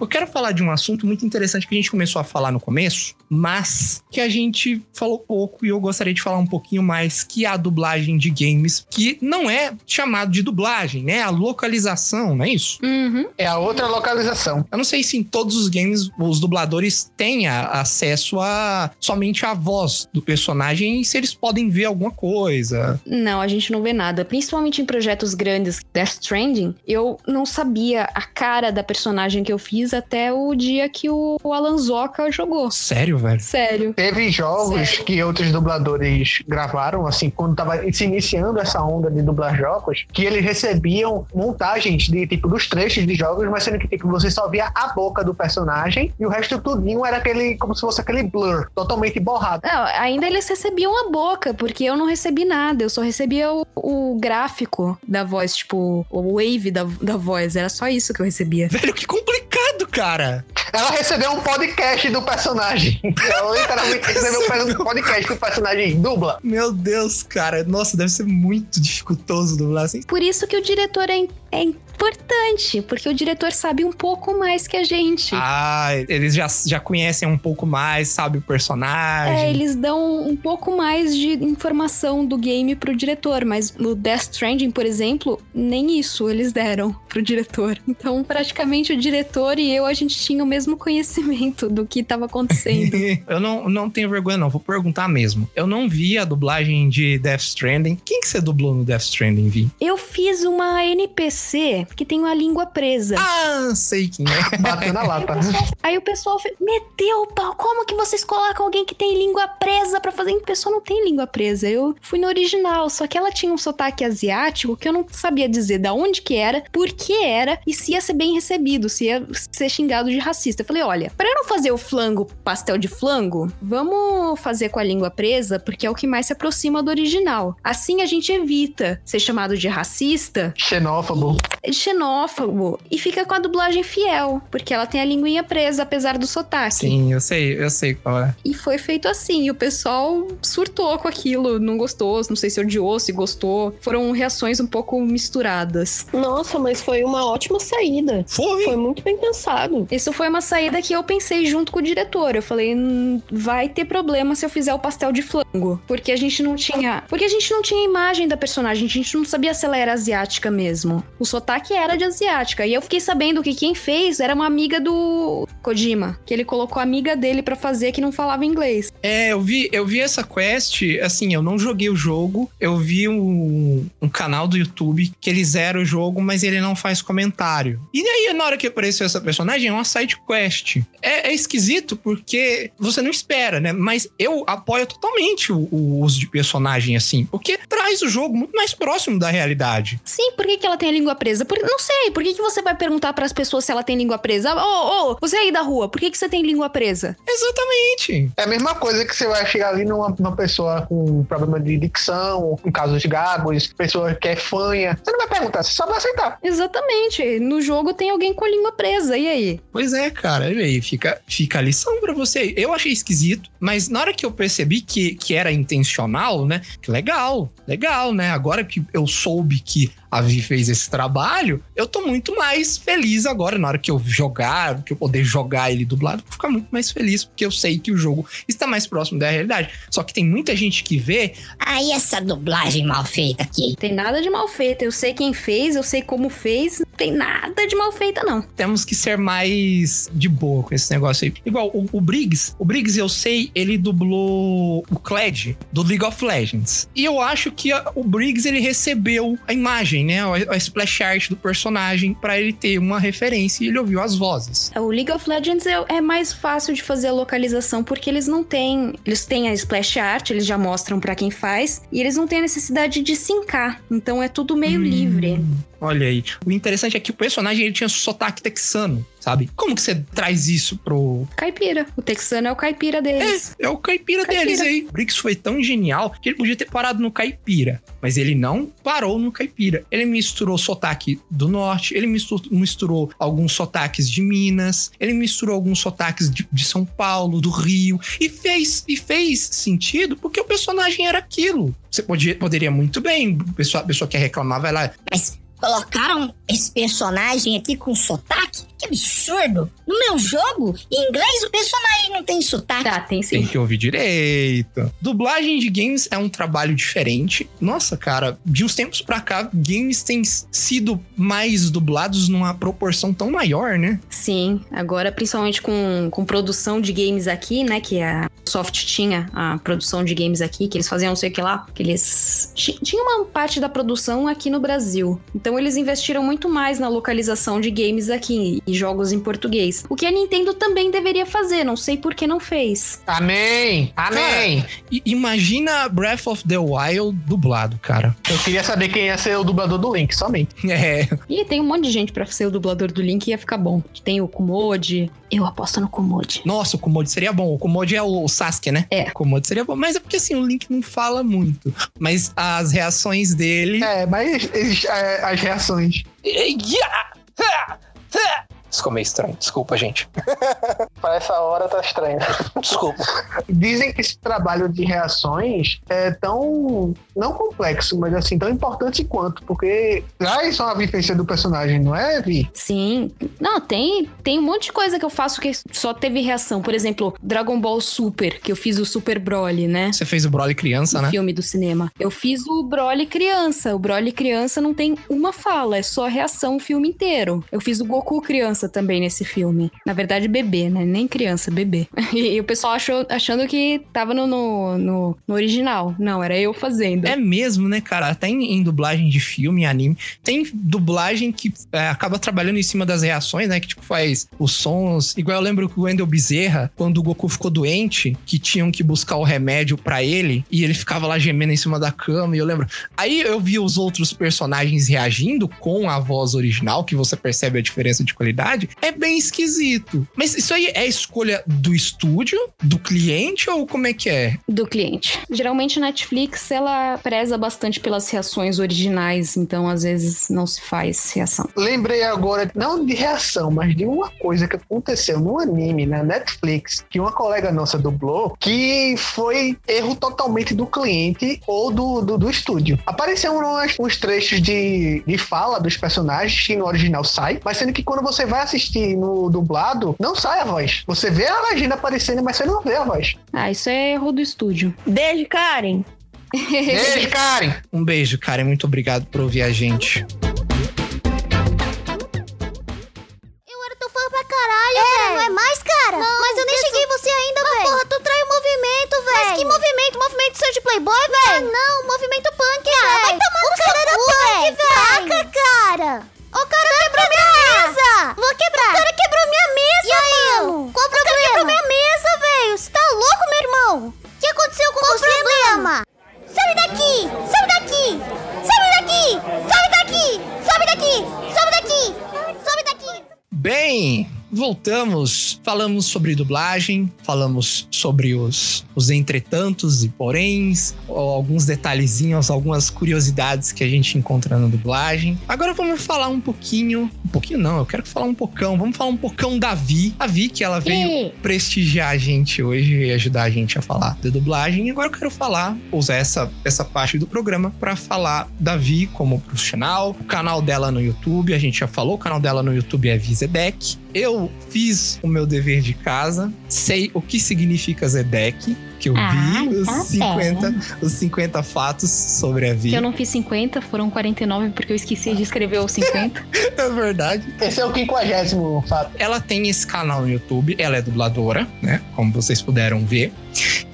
[SPEAKER 3] eu quero falar de um assunto muito interessante que a gente começou a falar no começo, mas que a gente falou pouco e eu gostaria de falar um pouquinho mais, que é a dublagem de games, que não é chamado de dublagem, né? A localização, não é isso?
[SPEAKER 4] Uhum.
[SPEAKER 2] É a outra localização.
[SPEAKER 3] Eu não sei se em todos os games os dubladores têm a- acesso a somente a voz do personagem e se eles podem ver alguma coisa.
[SPEAKER 4] Não, a gente não vê nada. Principalmente em projetos grandes, Death Stranding, eu não sabia a cara da personagem que eu fiz até o dia que o Alan Zoka jogou.
[SPEAKER 3] Sério, velho?
[SPEAKER 4] Sério.
[SPEAKER 2] Teve jogos que outros dubladores gravaram, assim, quando tava se iniciando essa onda de dublar jogos, que eles recebiam montagens de, tipo, dos trechos de jogos, mas sendo que, tipo, você só via a boca do personagem e o resto tudinho era aquele, como se fosse aquele blur, totalmente borrado.
[SPEAKER 4] Não, ainda eles recebiam a boca, porque eu não recebi nada. Eu só recebia o, o gráfico da voz, tipo, o wave da, da voz. Era só isso que eu recebia.
[SPEAKER 3] Velho, que complicado, cara.
[SPEAKER 2] Ela recebeu um podcast do personagem. Ela literalmente *laughs* recebeu um podcast do personagem dubla.
[SPEAKER 3] Meu Deus, cara. Nossa, deve ser muito dificultoso dublar assim.
[SPEAKER 4] Por isso que o diretor é, é importante, porque o diretor sabe um pouco mais que a gente.
[SPEAKER 3] Ah, eles já, já conhecem um pouco mais, sabe o personagem.
[SPEAKER 4] É, eles dão um pouco mais de informação do game pro diretor, mas no Death Stranding, por exemplo, nem isso eles deram pro diretor. Então, praticamente o diretor e eu, a gente tinha o mesmo conhecimento do que tava acontecendo. *laughs*
[SPEAKER 3] eu não, não tenho vergonha, não. Vou perguntar mesmo. Eu não vi a dublagem de Death Stranding. Quem que você dublou no Death Stranding, Vi?
[SPEAKER 4] eu fiz uma NPC que tem uma língua presa.
[SPEAKER 3] Ah, sei quem é. *laughs*
[SPEAKER 2] Bateu na lata.
[SPEAKER 4] Aí o pessoal fe- meteu o pau. Como que vocês colocam alguém que tem língua presa pra fazer? O pessoal não tem língua presa. Eu fui no original, só que ela tinha um sotaque asiático que eu não sabia dizer da onde que era, por que era e se ia ser bem recebido, se ia ser xingado de racista. Eu falei, olha, pra eu não fazer o flango pastel de flango, vamos fazer com a língua presa, porque é o que mais se aproxima do original. Assim a gente evita ser chamado de racista
[SPEAKER 2] Xenófobo.
[SPEAKER 4] Xenófobo e fica com a dublagem fiel, porque ela tem a linguinha presa, apesar do sotaque.
[SPEAKER 3] Sim, eu sei, eu sei qual é.
[SPEAKER 4] E foi feito assim, e o pessoal surtou com aquilo, não gostou, não sei se odiou, se gostou. Foram reações um pouco misturadas.
[SPEAKER 5] Nossa, mas foi uma ótima saída.
[SPEAKER 3] Foi.
[SPEAKER 5] Foi muito bem pensado.
[SPEAKER 4] Isso foi uma saída que eu pensei junto com o diretor. Eu falei, "Hum, vai ter problema se eu fizer o pastel de flango, porque a gente não tinha, porque a gente não tinha imagem da personagem, a gente não sabia se ela era asiática mesmo. O sotaque era de asiática, e eu fiquei sabendo que quem fez era uma amiga do Kojima, que ele colocou a amiga dele pra fazer que não falava inglês.
[SPEAKER 3] É, eu vi, eu vi essa quest, assim, eu não joguei o jogo, eu vi um, um canal do YouTube que ele zera o jogo, mas ele não faz comentário. E aí, na hora que apareceu essa personagem, é uma side quest. É, é esquisito porque você não espera, né? Mas eu apoio totalmente o, o uso de personagem assim, porque traz o jogo muito mais próximo da realidade.
[SPEAKER 4] Sim, por que, que ela tem a língua presa? Por- não sei, por que, que você vai perguntar pras pessoas se ela tem língua presa? Ô, ô, você aí da rua, por que, que você tem língua presa?
[SPEAKER 3] Exatamente.
[SPEAKER 2] É a mesma coisa que você vai chegar ali numa, numa pessoa com problema de dicção, com casos de gagos, pessoa que é fanha. Você não vai perguntar, você só vai aceitar.
[SPEAKER 4] Exatamente. No jogo tem alguém com a língua presa, e aí?
[SPEAKER 3] Pois é, cara. E aí, fica, fica a lição pra você. Eu achei esquisito, mas na hora que eu percebi que, que era intencional, né? Que legal, legal, né? Agora que eu soube que a Vi fez esse trabalho, eu tô muito mais feliz agora na hora que eu jogar, que eu poder jogar ele dublado, vou ficar muito mais feliz porque eu sei que o jogo está mais próximo da realidade. Só que tem muita gente que vê,
[SPEAKER 11] Aí essa dublagem mal feita aqui.
[SPEAKER 4] Tem nada de mal feito. Eu sei quem fez, eu sei como fez. Não tem nada de mal feita, não.
[SPEAKER 3] temos que ser mais de boa com esse negócio aí. Igual o, o Briggs, o Briggs eu sei, ele dublou o Kled do League of Legends. E eu acho que a- o Briggs ele recebeu a imagem, né, a, a splash art do personagem pra ele ter uma referência e ele ouviu as vozes.
[SPEAKER 4] O League of Legends é, é mais fácil de fazer a localização porque eles não têm. Eles têm a splash art, eles já mostram pra quem faz, e eles não têm a necessidade de sincar. Então é tudo meio
[SPEAKER 3] Hum.
[SPEAKER 4] livre.
[SPEAKER 3] Olha aí. O interessante é que o personagem ele tinha sotaque texano, sabe? Como que você traz isso pro
[SPEAKER 4] Caipira. O texano é o caipira deles.
[SPEAKER 3] É o caipira,
[SPEAKER 4] Caipira.
[SPEAKER 3] deles aí. O Briggs foi tão genial que ele podia ter parado no caipira. Mas ele não parou no caipira. Ele misturou sotaque do norte, ele mistu- misturou alguns sotaques de Minas, ele misturou alguns sotaques de, de São Paulo, do Rio. E fez, e fez sentido porque o personagem era aquilo. Você podia, poderia muito bem. A pessoa, a pessoa que reclamar vai lá.
[SPEAKER 11] Mas colocaram esse personagem aqui com sotaque? Que absurdo! No meu jogo, em inglês, o personagem não tem sotaque.
[SPEAKER 4] Tá, tem
[SPEAKER 3] Tem
[SPEAKER 4] sim.
[SPEAKER 3] que ouvir direito. Dublagem de games é um trabalho diferente. Nossa, cara, de uns tempos pra cá, games têm sido mais dublados numa proporção tão maior, né?
[SPEAKER 4] Sim, agora principalmente com, com produção de games aqui, né? Que a Soft tinha a produção de games aqui, que eles faziam não sei o que lá, que eles ti- tinha uma parte da produção aqui no Brasil. Então eles investiram muito mais na localização de games aqui e jogos em português. O que a Nintendo também deveria fazer, não sei por que não fez.
[SPEAKER 2] Amém! Amém!
[SPEAKER 3] E imagina Breath of the Wild dublado, cara.
[SPEAKER 2] Eu queria saber quem ia ser o dublador do Link, somente. *laughs*
[SPEAKER 3] É.
[SPEAKER 4] E tem um monte de gente pra ser o dublador do Link ia ficar bom. Tem o Kumode. Eu aposto no Kumode.
[SPEAKER 3] Nossa, o Komode seria bom. O Komode é o Sasuke, né?
[SPEAKER 4] É.
[SPEAKER 3] O Komode seria bom. Mas é porque assim, o Link não fala muito. Mas as reações dele.
[SPEAKER 2] É, mas eles- é, as reações.
[SPEAKER 3] Ficou meio estranho. Desculpa, gente. *laughs*
[SPEAKER 1] Pra essa hora tá estranho.
[SPEAKER 3] Desculpa.
[SPEAKER 2] Dizem que esse trabalho de reações é tão. não complexo, mas assim, tão importante quanto, porque traz uma vivência do personagem, não é, Vi?
[SPEAKER 4] Sim. Não, tem, tem um monte de coisa que eu faço que só teve reação. Por exemplo, Dragon Ball Super, que eu fiz o Super Broly, né?
[SPEAKER 3] Você fez o Broly criança,
[SPEAKER 4] O
[SPEAKER 3] né?
[SPEAKER 4] filme do cinema. Eu fiz o Broly criança. O Broly criança não tem uma fala, é só reação o filme inteiro. Eu fiz o Goku criança também nesse filme. Na verdade, bebê, né? Nem criança, bebê. *laughs* E, o pessoal achou, achando que tava no, no, no- no original. Não, era eu fazendo.
[SPEAKER 3] É mesmo, né, cara? Até em, em dublagem de filme, anime, tem dublagem que é, acaba trabalhando em cima das reações, né? Que tipo faz os sons. Igual eu lembro que o Wendell Bezerra, quando o Goku ficou doente, que tinham que buscar o remédio pra ele, e ele ficava lá gemendo em cima da cama, e eu lembro. Aí eu vi os outros personagens reagindo com a voz original, que você percebe a diferença de qualidade. É bem esquisito. Mas isso aí é escolha do estúdio, do cliente, ou como é que é?
[SPEAKER 4] do cliente. Geralmente a Netflix ela preza bastante pelas reações originais, então às vezes não se faz reação.
[SPEAKER 2] Lembrei agora, não de reação, mas de uma coisa que aconteceu no anime, na Netflix, que uma colega nossa dublou, que foi erro totalmente do cliente ou do, do, do estúdio. Apareceram umas- uns trechos de, de fala dos personagens que no original sai, mas sendo que quando você vai assistir no dublado, não sai a voz. Você vê a legenda aparecendo, mas você não vê a voz.
[SPEAKER 4] Ah, isso é erro do estúdio.
[SPEAKER 5] Beijo, Karen.
[SPEAKER 2] Beijo, Karen!
[SPEAKER 3] Um beijo, cara. e Muito obrigado por ouvir a gente.
[SPEAKER 6] Eu era teu fã pra caralho, velho. Não é mais, cara? Mas eu nem cheguei em você ainda, velho. Porra, tu traiu o movimento, velho. Mas que movimento? Movimento seu de playboy, velho? Ah, não. Movimento punk, velho. Ah, vai tomar no cara era punk, velho. Taca, cara. O cara quebrou minha mesa. Vou quebrar. O cara quebrou minha mesa, mano. Qual o problema? O cara quebrou minha mesa, velho. Você tá louco, meu irmão? O que aconteceu com Qual você, problema? Sabe daqui. Sabe daqui. Sabe daqui. Sabe daqui. Sabe daqui. Sabe daqui. Sabe daqui.
[SPEAKER 3] Bem, voltamos, falamos sobre dublagem, falamos sobre os, os entretantos e poréns, alguns detalhezinhos, algumas curiosidades que a gente encontra na dublagem. Agora vamos falar um pouquinho, um pouquinho não, eu quero falar um pocão, vamos falar um pocão da Vi. A Vi, que ela veio
[SPEAKER 4] Ih.
[SPEAKER 3] prestigiar a gente hoje e ajudar a gente a falar de dublagem. E agora eu quero falar, usar essa, essa parte do programa para falar da Vi como profissional, o canal dela no YouTube, a gente já falou, o canal dela no YouTube é Vizedec. Eu fiz o meu dever de casa, sei o que significa Zedec, que eu
[SPEAKER 4] Ah,
[SPEAKER 3] vi os,
[SPEAKER 4] tá
[SPEAKER 3] 50, os 50 fatos sobre a Vi.
[SPEAKER 4] Que eu não fiz 50, foram 49 porque eu esqueci de escrever os 50. *laughs*
[SPEAKER 3] É verdade.
[SPEAKER 1] Esse é o quinquagésimo fato.
[SPEAKER 3] Ela tem esse canal no YouTube, ela é dubladora, né? Como vocês puderam ver.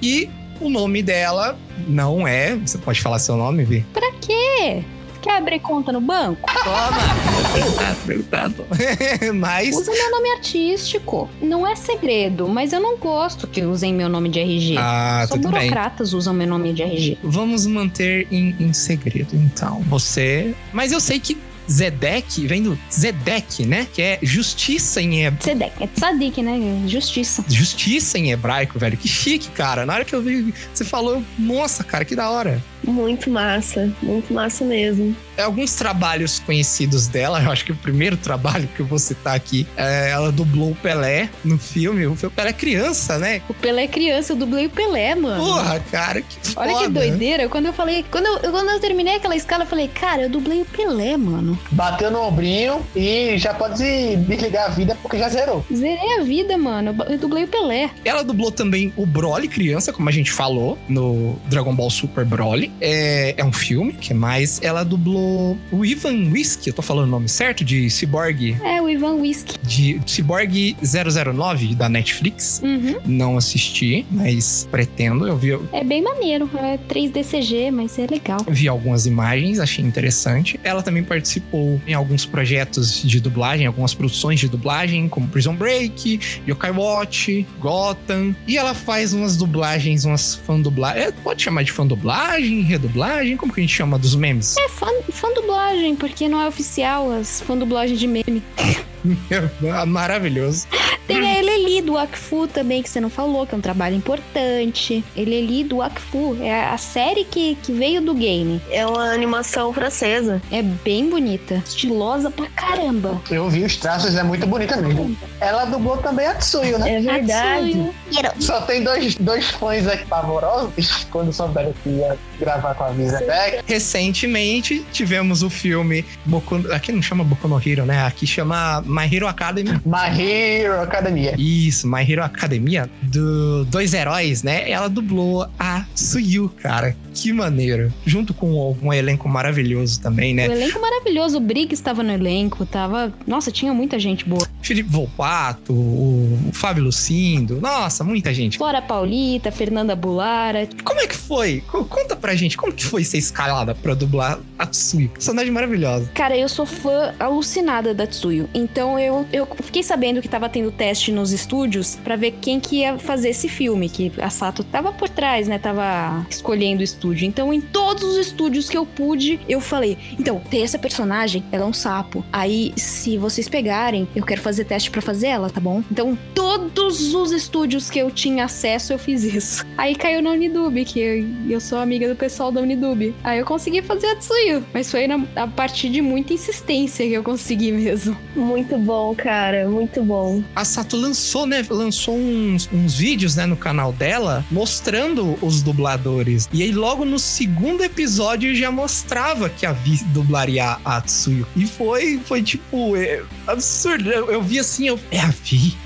[SPEAKER 3] E o nome dela não é. Você pode falar seu nome, Vi?
[SPEAKER 4] pra quê? Quer abrir conta no banco?
[SPEAKER 3] Toma! Perguntado. *laughs* Mas.
[SPEAKER 4] Usa meu nome artístico. Não é segredo, mas eu não gosto que usem meu nome de RG.
[SPEAKER 3] Ah,
[SPEAKER 4] Só
[SPEAKER 3] tudo bem.
[SPEAKER 4] burocratas usam meu nome de RG.
[SPEAKER 3] Vamos manter em, em segredo, então. Você. Mas eu sei que Zedek vem do Zedek, né? Que é justiça em hebraico.
[SPEAKER 4] Tzedek, é tzadik, né? Justiça.
[SPEAKER 3] Justiça em hebraico, velho. Que chique, cara. Na hora que eu vi, você falou, nossa, cara, que da hora.
[SPEAKER 5] Muito massa, muito massa mesmo.
[SPEAKER 3] É, Alguns trabalhos conhecidos dela, eu acho que o primeiro trabalho que eu vou citar aqui, é, ela dublou o Pelé no filme. O Pelé é criança, né?
[SPEAKER 4] O Pelé é criança, eu dublei o Pelé, mano.
[SPEAKER 3] Porra, cara, que foda.
[SPEAKER 4] Olha que doideira. Quando eu falei. Quando eu, quando eu terminei aquela escala, eu falei, cara, eu dublei o Pelé, mano.
[SPEAKER 1] Bateu no ombrinho e já pode desligar a vida porque já zerou.
[SPEAKER 4] Zerei a vida, mano. Eu dublei o Pelé.
[SPEAKER 3] Ela dublou também o Broly criança, como a gente falou, no Dragon Ball Super Broly. É, é um filme, que mais? Ela dublou o Ivan Whiskey, eu tô falando o nome certo? De Cyborg,
[SPEAKER 4] É, o Ivan Whisky.
[SPEAKER 3] de Cyborg 009 da Netflix.
[SPEAKER 4] Uhum.
[SPEAKER 3] Não assisti, mas pretendo. Eu vi,
[SPEAKER 4] É bem maneiro. É 3DCG, mas é legal.
[SPEAKER 3] vi algumas imagens, achei interessante. Ela também participou em alguns projetos de dublagem, algumas produções de dublagem, como Prison Break, Yokai Watch, Gotham. E ela faz umas dublagens, umas fan dublagens. É, pode chamar de fan dublagem, redublagem? Como que a gente chama dos memes?
[SPEAKER 4] É fã, fã dublagem, porque não é oficial as fã dublagem de meme. *laughs* *laughs*
[SPEAKER 3] Maravilhoso.
[SPEAKER 4] Tem a Eleli do Akfu também, que você não falou, que é um trabalho importante. Eleli do Akfu é a série que, que veio do game.
[SPEAKER 5] É uma animação francesa.
[SPEAKER 4] É bem bonita, estilosa pra caramba.
[SPEAKER 1] Eu vi os traços, é muito bonita mesmo. Ela dublou também a Tsuyu, né?
[SPEAKER 5] É verdade.
[SPEAKER 1] Só tem dois, dois fãs aqui pavorosos quando souberam que ia gravar com a Visa Beck.
[SPEAKER 3] Recentemente tivemos o filme Boku... Aqui não chama Boku no Hero, né? Aqui chama My Hero Academy.
[SPEAKER 1] My Hero Academia.
[SPEAKER 3] Isso, My Hero Academia, do Dois Heróis, né? Ela dublou a Suyu, cara. Que maneiro. Junto com um elenco maravilhoso também,
[SPEAKER 4] O
[SPEAKER 3] né?
[SPEAKER 4] elenco maravilhoso, o Briggs estava no elenco, tava. Nossa, tinha muita gente boa.
[SPEAKER 3] Felipe Volpato, o Fábio Lucindo. Nossa, muita gente.
[SPEAKER 4] Flora Paulita, Fernanda Bulara.
[SPEAKER 3] Como é que foi? Co- Conta pra gente, como que foi ser escalada pra dublar a Tsuyu? Personagem maravilhosa.
[SPEAKER 4] Cara, eu sou fã alucinada da Tsuyu. Então eu, eu fiquei sabendo que tava tendo teste nos estúdios pra ver quem que ia fazer esse filme. Que a Sato tava por trás, né? Tava escolhendo o estúdio. Então, em todos os estúdios que eu pude, eu falei: então, tem essa personagem, ela é um sapo. Aí, se vocês pegarem, eu quero fazer teste pra fazer ela, tá bom? Então, todos os estúdios que eu tinha acesso, eu fiz isso. *laughs* Aí caiu na Unidub, que eu, eu sou amiga do pessoal da Unidub. Aí eu consegui fazer a Tsuyu. Mas foi na- a partir de muita insistência que eu consegui mesmo.
[SPEAKER 5] Muito bom, cara. Muito bom.
[SPEAKER 3] A Sato lançou, né? Lançou uns, uns vídeos, né, no canal dela, mostrando os dubladores. E aí, logo no segundo episódio, já mostrava que a Vi dublaria a Tsuyu. E foi, foi tipo, é, absurdo. Eu, eu vi assim, eu. É a Vi.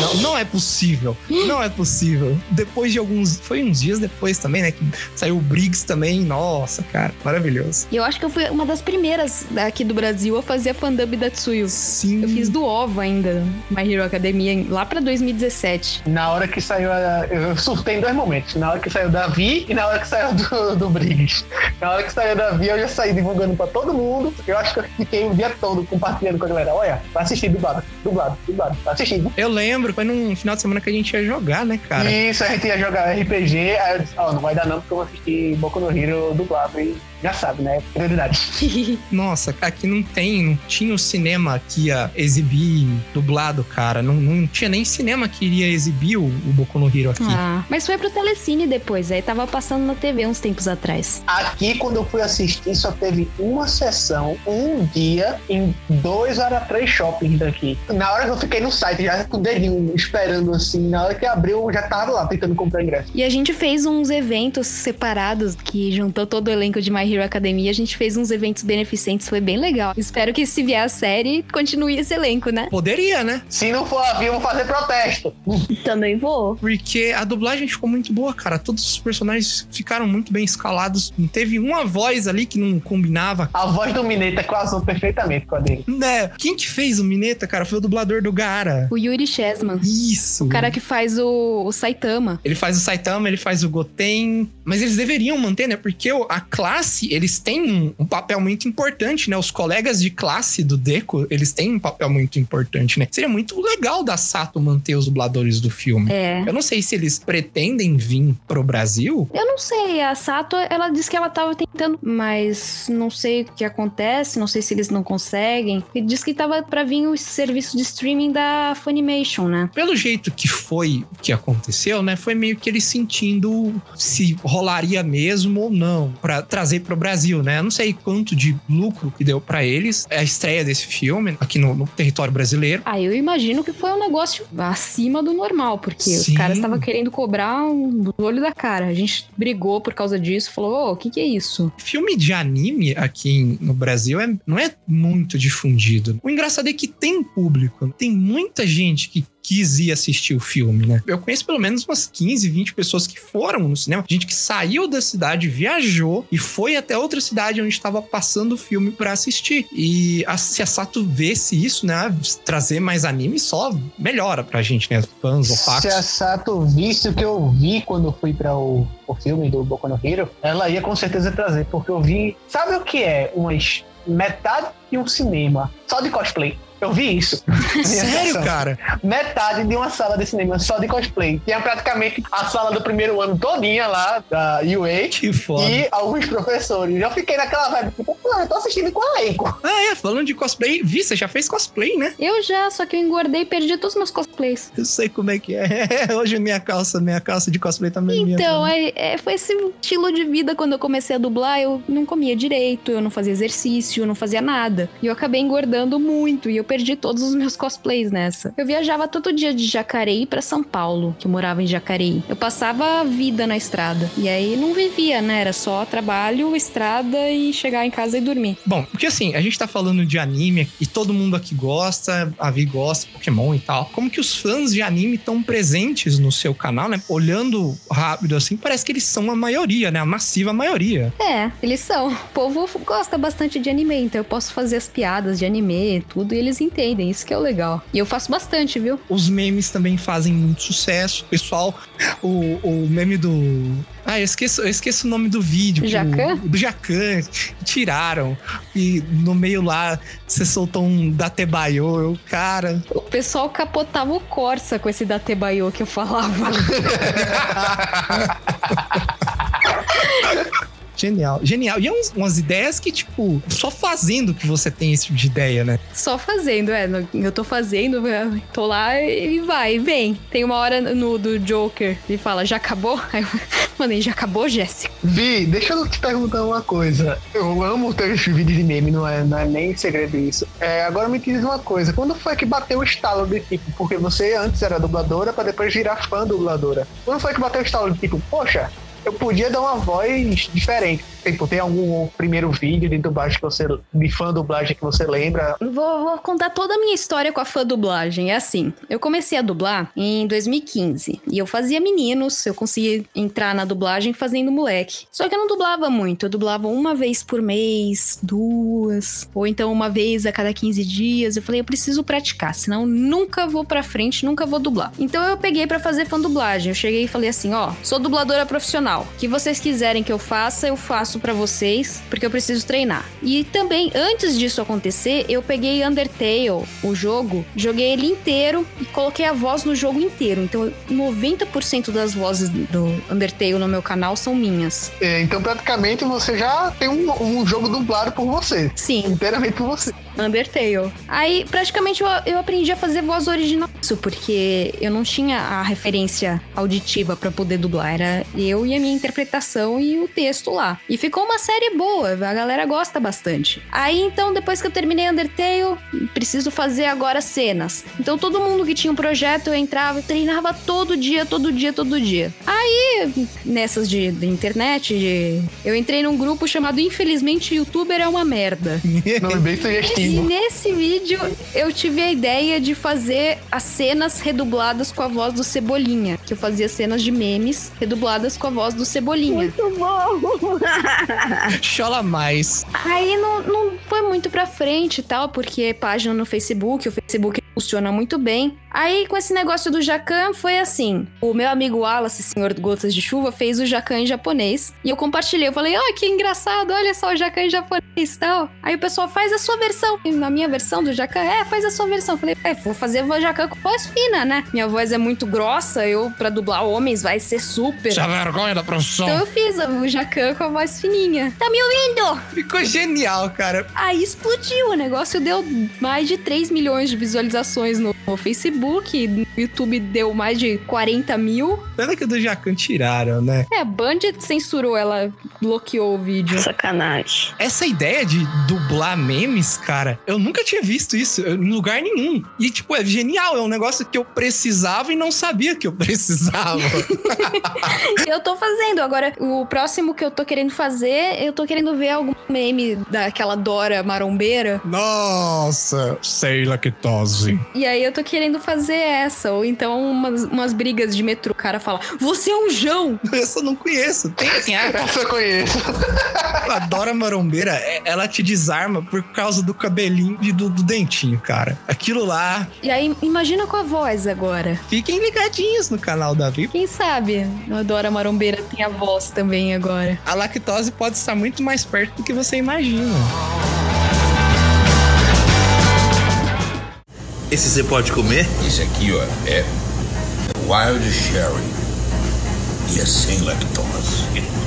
[SPEAKER 3] Não, não é possível. Não é possível. Depois de alguns. Foi uns dias depois também, né? Que saiu o Briggs também. Nossa, cara, maravilhoso.
[SPEAKER 4] E eu acho que eu fui uma das primeiras aqui do Brasil a fazer a fandub da Tsuyu.
[SPEAKER 3] Sim.
[SPEAKER 4] Eu fiz do OVA ainda, My Hero Academia, em- lá pra 2017.
[SPEAKER 1] Na hora que saiu a. Eu surtei em dois momentos. Na hora que saiu da Vi e na hora que saiu do, do Briggs. Na hora que saiu da Vi, eu já saí divulgando pra todo mundo. Eu acho que eu fiquei o dia todo compartilhando com a galera. Olha, vai assistir dublado, dublado, dublado. Tá assistindo.
[SPEAKER 3] Eu lembro lembro. Foi num final de semana que a gente ia jogar, né, cara?
[SPEAKER 2] Isso, a gente ia jogar RPG, aí eu disse, ó, não vai dar não, porque eu vou assistir Boku no Hero dublado e já sabe, né? Prioridade. *laughs*
[SPEAKER 3] Nossa, aqui não tem, não tinha o cinema que ia exibir dublado, cara. Não, não tinha nem cinema que iria exibir o, o Boku no Hero aqui.
[SPEAKER 4] Ah, mas foi pro Telecine depois, aí tava passando na TV uns tempos atrás.
[SPEAKER 2] Aqui, quando eu fui assistir, só teve uma sessão, um dia, em dois horas três shoppings daqui. Na hora que eu fiquei no site, já com o dedinho esperando assim, na hora que abriu, eu já tava lá tentando comprar ingresso.
[SPEAKER 4] E a gente fez uns eventos separados que juntou todo o elenco de My Hero Academia. A gente fez uns eventos beneficentes, foi bem legal. Espero que se vier a série, continue esse elenco, né?
[SPEAKER 3] Poderia, né?
[SPEAKER 2] Se não for a vou fazer protesto. *laughs*
[SPEAKER 5] Também vou.
[SPEAKER 3] Porque a dublagem ficou muito boa, cara. Todos os personagens ficaram muito bem escalados. Não teve uma voz ali que não combinava.
[SPEAKER 2] A voz do Mineta casou perfeitamente com a dele.
[SPEAKER 3] Né? Quem que fez o Mineta, cara? Foi o dublador do Gara.
[SPEAKER 4] O Yuri Chessman.
[SPEAKER 3] Isso.
[SPEAKER 4] O cara que faz o, o Saitama.
[SPEAKER 3] Ele faz o Saitama, ele faz o Goten. Mas eles deveriam manter, né? Porque a classe, eles têm um, um papel muito importante, né? Os colegas de classe do Deco, eles têm um papel muito importante, né? Seria muito legal da Sato manter os dubladores do filme.
[SPEAKER 4] É.
[SPEAKER 3] Eu não sei se eles pretendem vir pro Brasil.
[SPEAKER 4] Eu não sei, a Sato, ela disse que ela tava tentando, mas não sei o que acontece, não sei se eles não conseguem. E diz que tava pra vir o serviço de streaming da Funimation, né?
[SPEAKER 3] Pelo jeito que foi que aconteceu, né? Foi meio que eles sentindo se rolaria mesmo ou não pra trazer pro Brasil, né? Eu não sei quanto de lucro que deu pra eles a estreia desse filme aqui no, no território brasileiro.
[SPEAKER 4] Ah, eu imagino que foi um negócio acima do normal, porque
[SPEAKER 3] Sim.
[SPEAKER 4] os caras estavam querendo cobrar um do olho da cara. A gente brigou por causa disso, falou, o que que é isso?
[SPEAKER 3] Filme de anime aqui no Brasil é, não é muito difundido. O engraçado é que tem público, tem muita gente que quis ir assistir o filme, né? Eu conheço pelo menos umas 15, 20 pessoas que foram no cinema, gente que saiu da cidade, viajou e foi até outra cidade onde estava passando o filme pra assistir. E a, se a Sato vesse isso, né, trazer mais anime só melhora pra gente, né, fãs
[SPEAKER 2] Se
[SPEAKER 3] opacos.
[SPEAKER 2] a Sato visse o que eu vi quando fui para o, o filme do Boku no Hero, ela ia com certeza trazer, porque eu vi. Sabe o que é? Umas metade de um cinema só de cosplay. Eu vi isso. *laughs*
[SPEAKER 3] Sério, cara?
[SPEAKER 2] Metade de uma sala de cinema só de cosplay. Tinha praticamente a sala do primeiro ano todinha lá, da UA.
[SPEAKER 3] Que foda.
[SPEAKER 2] E alguns professores. Eu fiquei naquela vibe, tipo, pô, eu tô assistindo com elenco.
[SPEAKER 3] Ah, é, falando de cosplay, vi, você já fez cosplay, né?
[SPEAKER 4] Eu já, só que eu engordei e perdi todos os meus cosplays.
[SPEAKER 3] Eu sei como é que é. *laughs* Hoje minha calça, minha calça de cosplay também é minha
[SPEAKER 4] Então, é, é, foi esse estilo de vida quando eu comecei a dublar. Eu não comia direito, eu não fazia exercício, eu não fazia nada. E eu acabei engordando muito e eu perdi todos os meus cosplays nessa. Eu viajava todo dia de Jacareí pra São Paulo, que eu morava em Jacareí. Eu passava a vida na estrada. E aí não vivia, né? Era só trabalho, estrada e chegar em casa e dormir.
[SPEAKER 3] Bom, porque assim, a gente tá falando de anime e todo mundo aqui gosta, a Vi gosta, Pokémon e tal. Como que os fãs de anime estão presentes no seu canal, né? Olhando rápido assim, parece que eles são a maioria, né? A massiva maioria.
[SPEAKER 4] É, eles são. O povo gosta bastante de anime, então eu posso fazer as piadas de anime, tudo, e eles entendem. Isso que é o legal. E eu faço bastante, viu?
[SPEAKER 3] Os memes também fazem muito sucesso. Pessoal, o, o meme do. Ah, eu esqueço, eu esqueço o nome do vídeo.
[SPEAKER 4] Jacan?
[SPEAKER 3] Do Jacan. Tiraram. E no meio lá, você soltou um Datebayo. Eu, cara.
[SPEAKER 4] O pessoal capotava o Corsa com esse Datebayo que eu falava. *laughs* *laughs*
[SPEAKER 3] Genial, genial. E é uns- umas ideias que, tipo, só fazendo que você tem esse tipo de ideia, né?
[SPEAKER 4] Só fazendo, é. Eu tô fazendo, *laughs* eu tô lá e vai, vem. Tem uma hora no do Joker, ele fala, já acabou? *laughs* Aí eu *laughs* mandei, já acabou, Jéssica?
[SPEAKER 2] Vi, deixa eu te perguntar uma coisa. Eu amo ter esse vídeo de meme, não é, não é nem segredo isso. É, agora me diz uma coisa. Quando foi que bateu o estalo de tipo, porque você antes era dubladora pra depois virar fã dubladora. Quando foi que bateu o estalo de tipo, poxa, eu podia dar uma voz diferente. Tipo, tem algum primeiro vídeo de dublagem que você. de fã dublagem que você lembra?
[SPEAKER 4] Vou, vou contar toda a minha história com a fã dublagem. É assim, eu comecei a dublar em 2015 e eu fazia meninos, eu conseguia entrar na dublagem fazendo moleque. Só que eu não dublava muito, eu dublava uma vez por mês, duas, ou então uma vez a cada 15 dias. Eu falei, eu preciso praticar, senão nunca vou pra frente, nunca vou dublar. Então eu peguei pra fazer fã dublagem. Eu cheguei e falei assim, ó, sou dubladora profissional. O que vocês quiserem que eu faça, eu faço pra vocês, porque eu preciso treinar. E também, antes disso acontecer, eu peguei Undertale, o jogo, joguei ele inteiro e coloquei a voz no jogo inteiro. Então, 90% das vozes do Undertale no meu canal são minhas.
[SPEAKER 1] É, então, praticamente, você já tem um, um jogo dublado por você.
[SPEAKER 4] Sim.
[SPEAKER 1] Inteiramente por você.
[SPEAKER 4] Undertale. Aí, praticamente, eu, eu aprendi a fazer voz original. Isso porque eu não tinha a referência auditiva pra poder dublar. Era eu e a minha interpretação e o texto lá. E ficou uma série boa. A galera gosta bastante. Aí, então, depois que eu terminei Undertale, preciso fazer agora cenas. Então, todo mundo que tinha um projeto, eu entrava e treinava todo dia, todo dia, todo dia. Aí, nessas de, de internet, de- eu entrei num grupo chamado Infelizmente Youtuber é uma merda. *laughs*
[SPEAKER 1] Nome bem
[SPEAKER 4] E
[SPEAKER 1] sugestivo.
[SPEAKER 4] nesse vídeo eu tive a ideia de fazer as cenas redubladas com a voz do Cebolinha. Que eu fazia cenas de memes redubladas com a voz do Cebolinha.
[SPEAKER 5] Muito bom! *laughs*
[SPEAKER 3] Chola mais.
[SPEAKER 4] Aí não, não foi muito pra frente e tal, porque é página no Facebook, o Facebook funciona muito bem. Aí com esse negócio do Jacan foi assim: o meu amigo Wallace, senhor Gotas de Chuva, fez o Jacan em japonês. E eu compartilhei, eu falei, ó, que engraçado, olha só o Jacan em japonês e tal. Aí o pessoal faz a sua versão. E na minha versão do Jacan, é, faz a sua versão. Eu falei, é, vou fazer o Jacan com voz fina, né? Minha voz é muito grossa, eu, pra dublar homens, vai ser super.
[SPEAKER 3] Já vergonha da profissão.
[SPEAKER 4] Então eu fiz o Jacan com a voz fininha. Tá me ouvindo?
[SPEAKER 3] Ficou genial, cara.
[SPEAKER 4] Aí explodiu, o negócio deu mais de 3 milhões de visualizações no, no Facebook, no YouTube deu mais de 40 mil.
[SPEAKER 3] Pena que o do Jacan tiraram, né?
[SPEAKER 4] É, a Band censurou, ela bloqueou o vídeo.
[SPEAKER 5] Sacanagem.
[SPEAKER 3] Essa ideia de dublar memes, cara, eu nunca tinha visto isso em lugar nenhum. E, tipo, é genial. É um negócio que eu precisava e não sabia que eu *laughs* precisava. *laughs*
[SPEAKER 4] eu tô fazendo. Agora, o próximo que eu tô querendo fazer, eu tô querendo ver algum meme daquela Dora marombeira.
[SPEAKER 3] Nossa, sei lactose.
[SPEAKER 4] E aí eu tô querendo fazer essa. Ou então umas, umas brigas de metrô. O cara fala, você é um Jão!
[SPEAKER 3] Essa eu não conheço. Tem, tem a,
[SPEAKER 1] Essa eu conheço.
[SPEAKER 3] a Dora Marombeira, é- ela te desarma por causa do cabelinho e do, do dentinho, cara. Aquilo lá.
[SPEAKER 4] E aí, imagina com a voz agora.
[SPEAKER 3] Fiquem ligadinhos no canal da VIP.
[SPEAKER 4] Quem sabe a Dora Marombeira tem a voz também agora.
[SPEAKER 3] A lactose pode estar muito mais perto do que você imagina.
[SPEAKER 12] Esse você pode comer?
[SPEAKER 8] Esse aqui, ó, é Wild Sherry. E é sem lactose.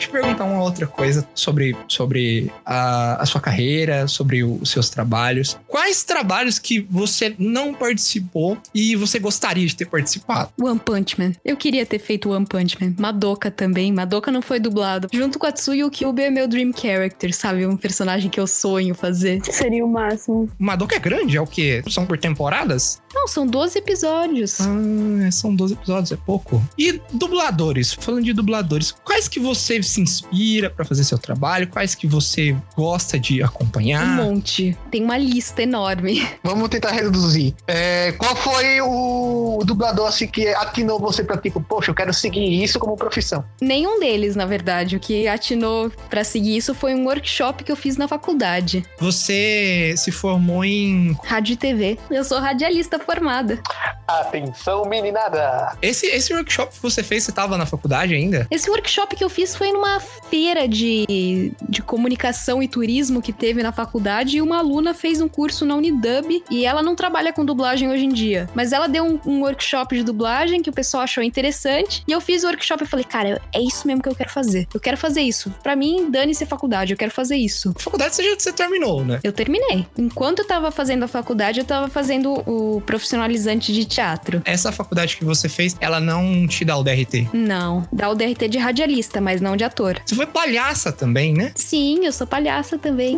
[SPEAKER 3] Te perguntar uma outra coisa sobre, sobre a, a sua carreira, sobre o- os seus trabalhos. Quais trabalhos que você não participou e você gostaria de ter participado?
[SPEAKER 4] One Punch Man. Eu queria ter feito One Punch Man. Madoka também. Madoka não foi dublado. Junto com a Tsuyu, o Kyuubi é meu dream character, sabe? Um personagem que eu sonho fazer.
[SPEAKER 5] Seria o máximo.
[SPEAKER 3] Madoka é grande? É o quê? São por temporadas?
[SPEAKER 4] Não, são 12 episódios.
[SPEAKER 3] Ah, são 12 episódios, é pouco. E dubladores? Falando de dubladores, quais que você se inspira pra fazer seu trabalho? Quais que você gosta de acompanhar?
[SPEAKER 4] Um monte. Tem uma lista enorme. *laughs*
[SPEAKER 1] Vamos tentar reduzir. É, qual foi o dublador assim que atinou você pra tipo, poxa, eu quero seguir isso como profissão?
[SPEAKER 4] Nenhum deles, na verdade. O que atinou pra seguir isso foi um workshop que eu fiz na faculdade.
[SPEAKER 3] Você se formou em.
[SPEAKER 4] Rádio e TV. Eu sou radialista formada.
[SPEAKER 1] Atenção, meninada!
[SPEAKER 3] Esse, esse workshop que você fez, você tava na faculdade ainda?
[SPEAKER 4] Esse workshop que eu fiz foi numa feira de, de comunicação e turismo que teve na faculdade e uma aluna fez um curso na Unidub e ela não trabalha com dublagem hoje em dia. Mas ela deu um, um workshop de dublagem que o pessoal achou interessante e eu fiz o workshop e falei, cara, é isso mesmo que eu quero fazer. Eu quero fazer isso. Pra mim, dane-se a faculdade, eu quero fazer isso.
[SPEAKER 3] Faculdade você já você terminou, né?
[SPEAKER 4] Eu terminei. Enquanto eu tava fazendo a faculdade, eu tava fazendo o profissionalizante de teatro.
[SPEAKER 3] Essa faculdade que você fez, ela não te dá o DRT.
[SPEAKER 4] Não, dá o DRT de radialista, mas não de ator.
[SPEAKER 3] Você foi palhaça também, né?
[SPEAKER 4] Sim, eu sou palhaça também.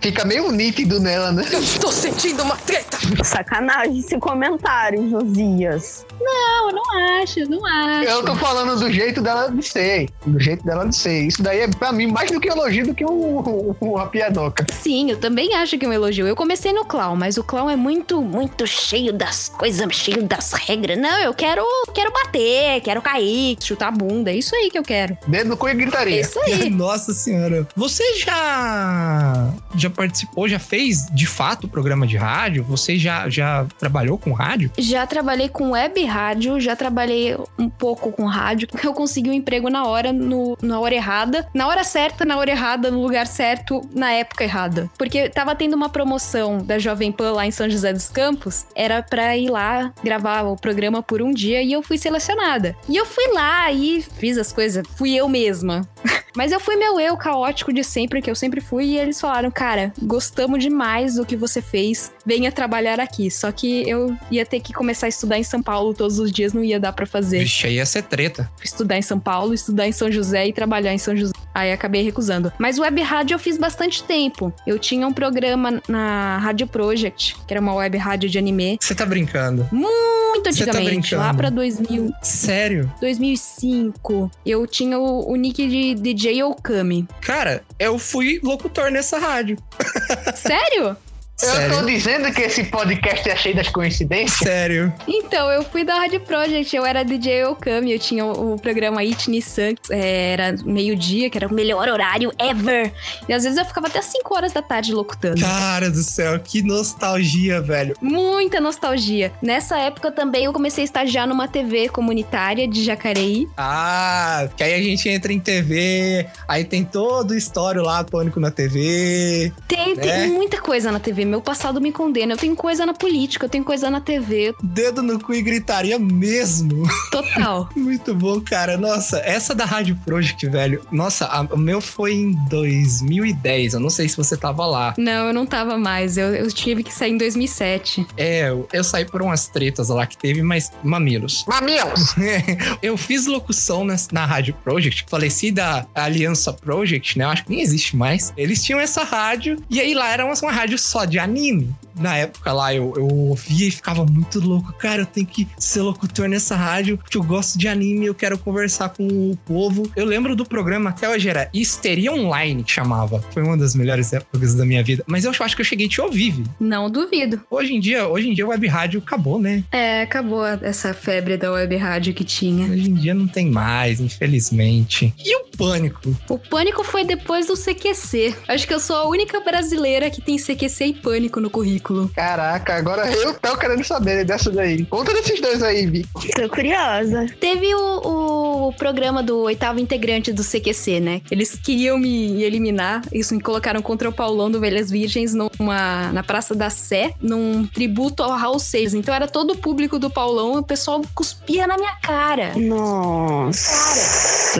[SPEAKER 1] Fica meio nítido nela, né?
[SPEAKER 10] Estou sentindo uma treta.
[SPEAKER 5] Sacanagem esse comentário, Josias.
[SPEAKER 4] Não, eu não acho, eu não acho.
[SPEAKER 1] Eu tô falando do jeito dela de ser. Do jeito dela de ser. Isso daí é pra mim mais do que elogio do que um, um, uma piadoca.
[SPEAKER 4] Sim, eu também acho que é um elogio. Eu comecei no clown, mas o clown é muito, muito cheio das coisas, cheio das regras. Não, eu quero, quero bater, quero cair, chutar a bunda. É isso aí que eu quero.
[SPEAKER 1] Dedo no cu e gritaria.
[SPEAKER 4] É isso aí. *laughs*
[SPEAKER 3] Nossa senhora. Você já já participou, já fez fez de fato programa de rádio? Você já, já trabalhou com rádio?
[SPEAKER 4] Já trabalhei com web rádio, já trabalhei um pouco com rádio. *laughs* Eu consegui um emprego na hora, no, na hora errada. Na hora certa, na hora errada, no lugar certo, na época errada. Porque tava tendo uma promoção da Jovem Pan lá em São José dos Campos. Era pra ir lá gravar o programa por um dia e eu fui selecionada. E eu fui lá e fiz as coisas. Fui eu mesma. *laughs* Mas eu fui meu eu caótico de sempre, que eu sempre fui, e eles falaram: Cara, gostamos demais do que você fez, venha trabalhar aqui. Só que eu ia ter que começar a estudar em São Paulo todos os dias, não ia dar pra fazer.
[SPEAKER 3] Vixe, aí ia ser treta.
[SPEAKER 4] Estudar em São Paulo, estudar em São José e trabalhar em São José. Aí acabei recusando. Mas web rádio eu fiz bastante tempo. Eu tinha um programa na Rádio Project, que era uma web rádio de anime.
[SPEAKER 3] Você tá brincando?
[SPEAKER 4] Muito
[SPEAKER 3] Você tá
[SPEAKER 4] antigamente,
[SPEAKER 3] brincando?
[SPEAKER 4] lá pra 2000,
[SPEAKER 3] Sério?
[SPEAKER 4] 2005. Eu tinha o, o nick de DJ Okami.
[SPEAKER 3] Cara, eu fui locutor nessa rádio. *laughs*
[SPEAKER 4] Sério?
[SPEAKER 1] Eu
[SPEAKER 3] Sério?
[SPEAKER 1] tô dizendo que esse podcast é cheio das coincidências.
[SPEAKER 3] Sério.
[SPEAKER 4] Então, eu fui da Rádio Project, eu era DJ Okami, eu tinha o, o programa It Nissan, é, era meio-dia, que era o melhor horário ever. E às vezes eu ficava até 5 horas da tarde locutando.
[SPEAKER 3] Cara do céu, que nostalgia, velho.
[SPEAKER 4] Muita nostalgia. Nessa época também eu comecei a estagiar numa TV comunitária de Jacareí.
[SPEAKER 3] Ah, que aí a gente entra em TV, aí tem todo o histórico lá, Pânico na TV.
[SPEAKER 4] Tem,
[SPEAKER 3] Né?
[SPEAKER 4] tem muita coisa na TV. Meu passado me condena. Eu tenho coisa na política, eu tenho coisa na TV.
[SPEAKER 3] Dedo no cu e gritaria mesmo.
[SPEAKER 4] Total. *laughs*
[SPEAKER 3] Muito bom, cara. Nossa, essa da Rádio Project, velho. Nossa, a- o meu foi em 2010. Eu não sei se você tava lá.
[SPEAKER 4] Não, eu não tava mais. Eu, eu tive que sair em 2007.
[SPEAKER 3] É, eu, eu saí por umas tretas lá que teve, mas mamilos.
[SPEAKER 1] Mamilos! *laughs*
[SPEAKER 3] eu fiz locução na, na Rádio Project, falecida Aliança Project, né? Eu acho que nem existe mais. Eles tinham essa rádio, e aí lá era uma, uma rádio só de anime. Na época lá eu, eu ouvia e ficava muito louco. Cara, eu tenho que ser locutor nessa rádio, porque eu gosto de anime, eu quero conversar com o povo. Eu lembro do programa até hoje, era Histeria Online que chamava. Foi uma das melhores épocas da minha vida. Mas eu acho que eu cheguei a te ouvir, Vi.
[SPEAKER 4] Não duvido.
[SPEAKER 3] Hoje em dia, hoje em dia, web rádio acabou, né?
[SPEAKER 4] É, acabou essa febre da web rádio que tinha.
[SPEAKER 3] Hoje em dia não tem mais, infelizmente. E o pânico?
[SPEAKER 4] O pânico foi depois do CQC. Acho que eu sou a única brasileira que tem CQC e pânico no currículo.
[SPEAKER 1] Caraca, agora eu tô querendo saber dessa daí. Conta desses dois aí, Vi.
[SPEAKER 5] Tô curiosa.
[SPEAKER 4] Teve o, o programa do oitavo integrante do CQC, né? Eles queriam me eliminar. Isso me colocaram contra o Paulão do Velhas Virgens numa, na Praça da Sé, num tributo ao Raul Seixas. Então era todo o público do Paulão, o pessoal cuspia na minha cara.
[SPEAKER 5] Nossa,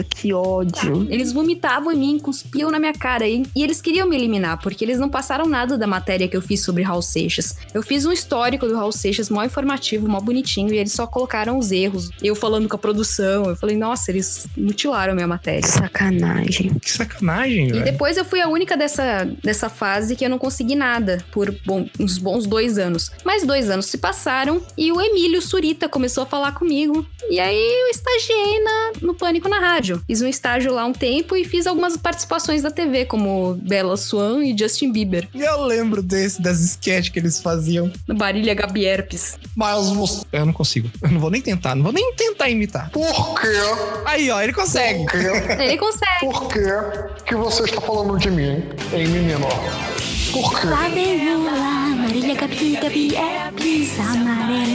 [SPEAKER 5] que ódio.
[SPEAKER 4] Eles vomitavam em mim, cuspiam na minha cara. E, e eles queriam me eliminar, porque eles não passaram nada da matéria que eu fiz sobre Raul Seixas. Eu fiz um histórico do Raul Seixas, mó informativo, mó bonitinho, e eles só colocaram os erros. Eu falando com a produção, eu falei, nossa, eles mutilaram a minha matéria.
[SPEAKER 5] Sacanagem.
[SPEAKER 3] Que sacanagem,
[SPEAKER 4] E
[SPEAKER 3] velho.
[SPEAKER 4] depois eu fui a única dessa, dessa fase que eu não consegui nada por bom, uns bons dois anos. Mais dois anos se passaram e o Emílio Surita começou a falar comigo. E aí eu estagiei na, no Pânico na rádio. Fiz um estágio lá um tempo e fiz algumas participações da TV, como Bella Swan e Justin Bieber.
[SPEAKER 3] Eu lembro desse, das sketches que eles faziam.
[SPEAKER 4] No Barilha Gabi Herpes.
[SPEAKER 3] Mas você... Eu não consigo. Eu não vou nem tentar. Não vou nem tentar imitar.
[SPEAKER 1] Por quê?
[SPEAKER 3] Aí, ó, ele consegue.
[SPEAKER 1] Por quê? *laughs*
[SPEAKER 4] Ele consegue.
[SPEAKER 1] Por quê que você está falando de mim, hein, menino? Por quê?
[SPEAKER 6] Lá vem ela, Marília Gabi, Gabi Herpes amarela.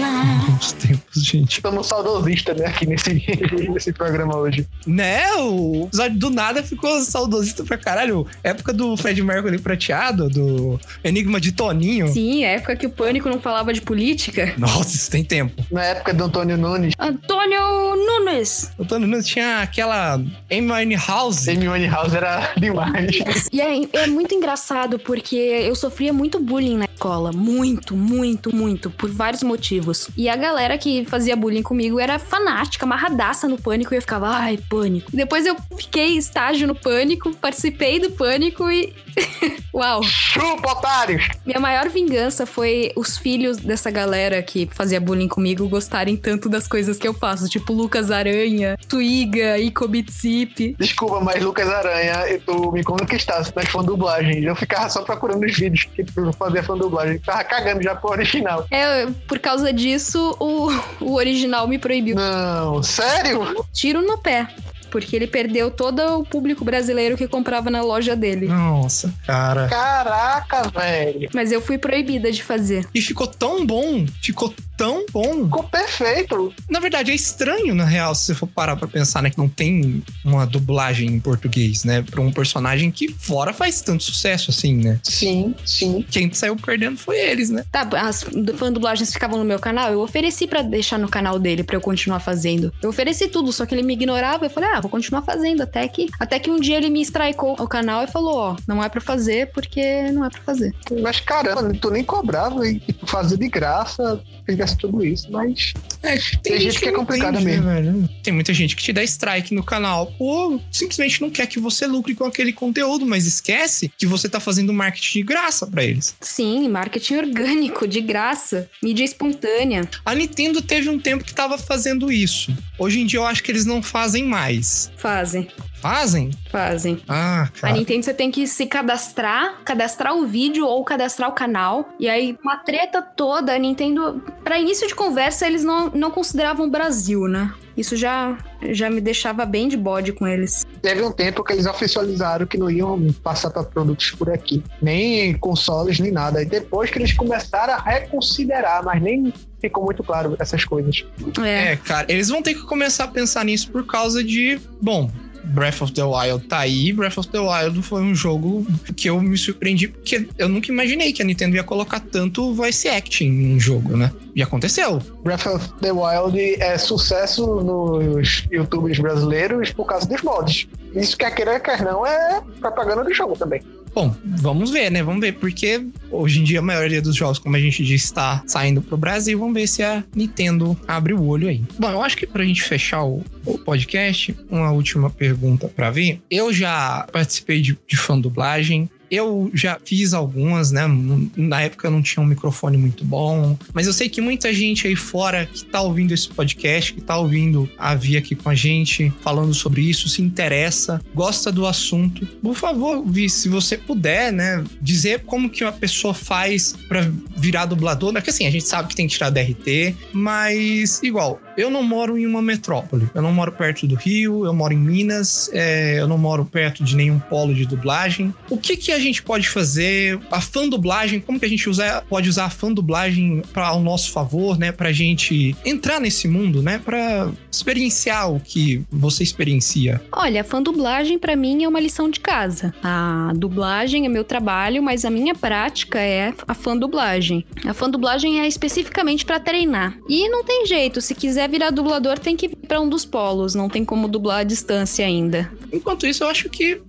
[SPEAKER 6] *laughs*
[SPEAKER 3] Gente.
[SPEAKER 1] Estamos saudosistas, né, aqui nesse, *laughs* nesse programa hoje.
[SPEAKER 3] Né? O episódio do nada ficou saudosista pra caralho. Época do Fred Mercury prateado, do Enigma de Toninho.
[SPEAKER 4] Sim, a época que o Pânico não falava de política.
[SPEAKER 3] Nossa, isso tem tempo.
[SPEAKER 1] Na época do Antônio Nunes,
[SPEAKER 4] Antônio Nunes.
[SPEAKER 3] O Tony Nunes tinha aquela Amy House.
[SPEAKER 1] Amy Winehouse era *laughs* demais.
[SPEAKER 4] E é, é muito engraçado porque eu sofria muito bullying na escola. Muito, muito, muito. Por vários motivos. E a galera que fazia bullying comigo era fanática, amarradaça no pânico. E eu ficava, ai, pânico. Depois eu fiquei estágio no pânico, participei do pânico e. *laughs* Uau!
[SPEAKER 1] Chupa, otários!
[SPEAKER 4] Minha maior vingança foi os filhos dessa galera que fazia bullying comigo gostarem tanto das coisas que eu faço. Tipo Lucas Aranha, Twiga, Icobitsip.
[SPEAKER 1] Desculpa, mas Lucas Aranha, e tu me conquistasse nas fã dublagens. Eu ficava só procurando os vídeos que tu fazia fã dublagem. Tava cagando já pro original.
[SPEAKER 4] É, por causa disso, o, o original me proibiu.
[SPEAKER 1] Não, sério?
[SPEAKER 4] Tiro no pé. Porque ele perdeu todo o público brasileiro que comprava na loja dele.
[SPEAKER 3] Nossa, cara.
[SPEAKER 2] Caraca, velho.
[SPEAKER 4] Mas eu fui proibida de fazer.
[SPEAKER 3] E ficou tão bom, ficou tão bom.
[SPEAKER 2] Ficou perfeito.
[SPEAKER 3] Na verdade, é estranho, na real, se você for parar pra pensar, né? Que não tem uma dublagem em português, né? Pra um personagem que fora faz tanto sucesso assim, né?
[SPEAKER 2] Sim, sim.
[SPEAKER 3] Quem saiu perdendo foi eles, né?
[SPEAKER 4] Tá, as fã dublagens ficavam no meu canal, eu ofereci pra deixar no canal dele pra eu continuar fazendo. Eu ofereci tudo, só que ele me ignorava. Eu falei, ah, vou continuar fazendo. Até que, até que um dia ele me strikeou o canal e falou: ó, não é pra fazer porque não é pra fazer.
[SPEAKER 2] Mas caramba, tu nem cobrava e fazer de graça, fizesse tudo isso, mas.
[SPEAKER 3] É, tem,
[SPEAKER 2] gente que é complicada
[SPEAKER 3] entende,
[SPEAKER 2] mesmo.
[SPEAKER 3] né, velho? Tem muita gente que te dá strike no canal, pô, simplesmente não quer que você lucre com aquele conteúdo, mas esquece que você tá fazendo marketing de graça pra eles.
[SPEAKER 4] Sim, marketing orgânico, de graça, mídia espontânea.
[SPEAKER 3] A Nintendo teve um tempo que tava fazendo isso. Hoje em dia eu acho que eles não fazem mais.
[SPEAKER 4] Fazem,
[SPEAKER 3] Fazem?
[SPEAKER 4] fazem.
[SPEAKER 3] Ah,
[SPEAKER 4] A
[SPEAKER 3] cara.
[SPEAKER 4] Nintendo você tem que se cadastrar, cadastrar o vídeo ou cadastrar o canal. E aí, uma treta toda, a Nintendo. Pra início de conversa, eles não, não consideravam o Brasil, né? Isso já, já me deixava bem de bode com eles.
[SPEAKER 2] Teve um tempo que eles oficializaram que não iam passar para produtos por aqui, nem consoles, nem nada. E depois que eles começaram a reconsiderar, mas nem ficou muito claro essas coisas.
[SPEAKER 3] É, cara, eles vão ter que começar a pensar nisso por causa de. Bom. Breath of the Wild tá aí. Breath of the Wild foi um jogo que eu me surpreendi porque eu nunca imaginei que a Nintendo ia colocar tanto voice acting em um jogo, né? E aconteceu.
[SPEAKER 2] Breath of the Wild é sucesso nos youtubers brasileiros por causa dos mods. Isso quer queira, quer não, é propaganda do jogo também.
[SPEAKER 3] Bom, vamos ver, né? Vamos ver, porque hoje em dia a maioria dos jogos, como a gente disse, está saindo pro Brasil. Vamos ver se a Nintendo abre o olho aí. Bom, eu acho que pra gente fechar o, o podcast, uma última pergunta pra ver. Eu já participei de, de fã dublagem. Eu já fiz algumas, né? Na época eu não tinha um microfone muito bom. Mas eu sei que muita gente aí fora que tá ouvindo esse podcast, que tá ouvindo a Via aqui com a gente, falando sobre isso, se interessa, gosta do assunto. Por favor, Vi, se você puder, né? Dizer como que uma pessoa faz pra virar dublador. Porque assim, a gente sabe que tem que tirar DRT, mas igual, eu não moro em uma metrópole. Eu não moro perto do Rio, eu moro em Minas, é, eu não moro perto de nenhum polo de dublagem. O que que a gente pode fazer? A fã dublagem, como que a gente usa, pode usar a fã dublagem para ao nosso favor, né? Pra gente entrar nesse mundo, né? Pra experienciar o que você experiencia.
[SPEAKER 4] Olha, a fã dublagem pra mim é uma lição de casa. A dublagem é meu trabalho, mas a minha prática é a fã dublagem. A fã dublagem é especificamente pra treinar. E não tem jeito, se quiser virar dublador tem que ir pra um dos polos, não tem como dublar à distância ainda.
[SPEAKER 3] Enquanto isso, eu acho que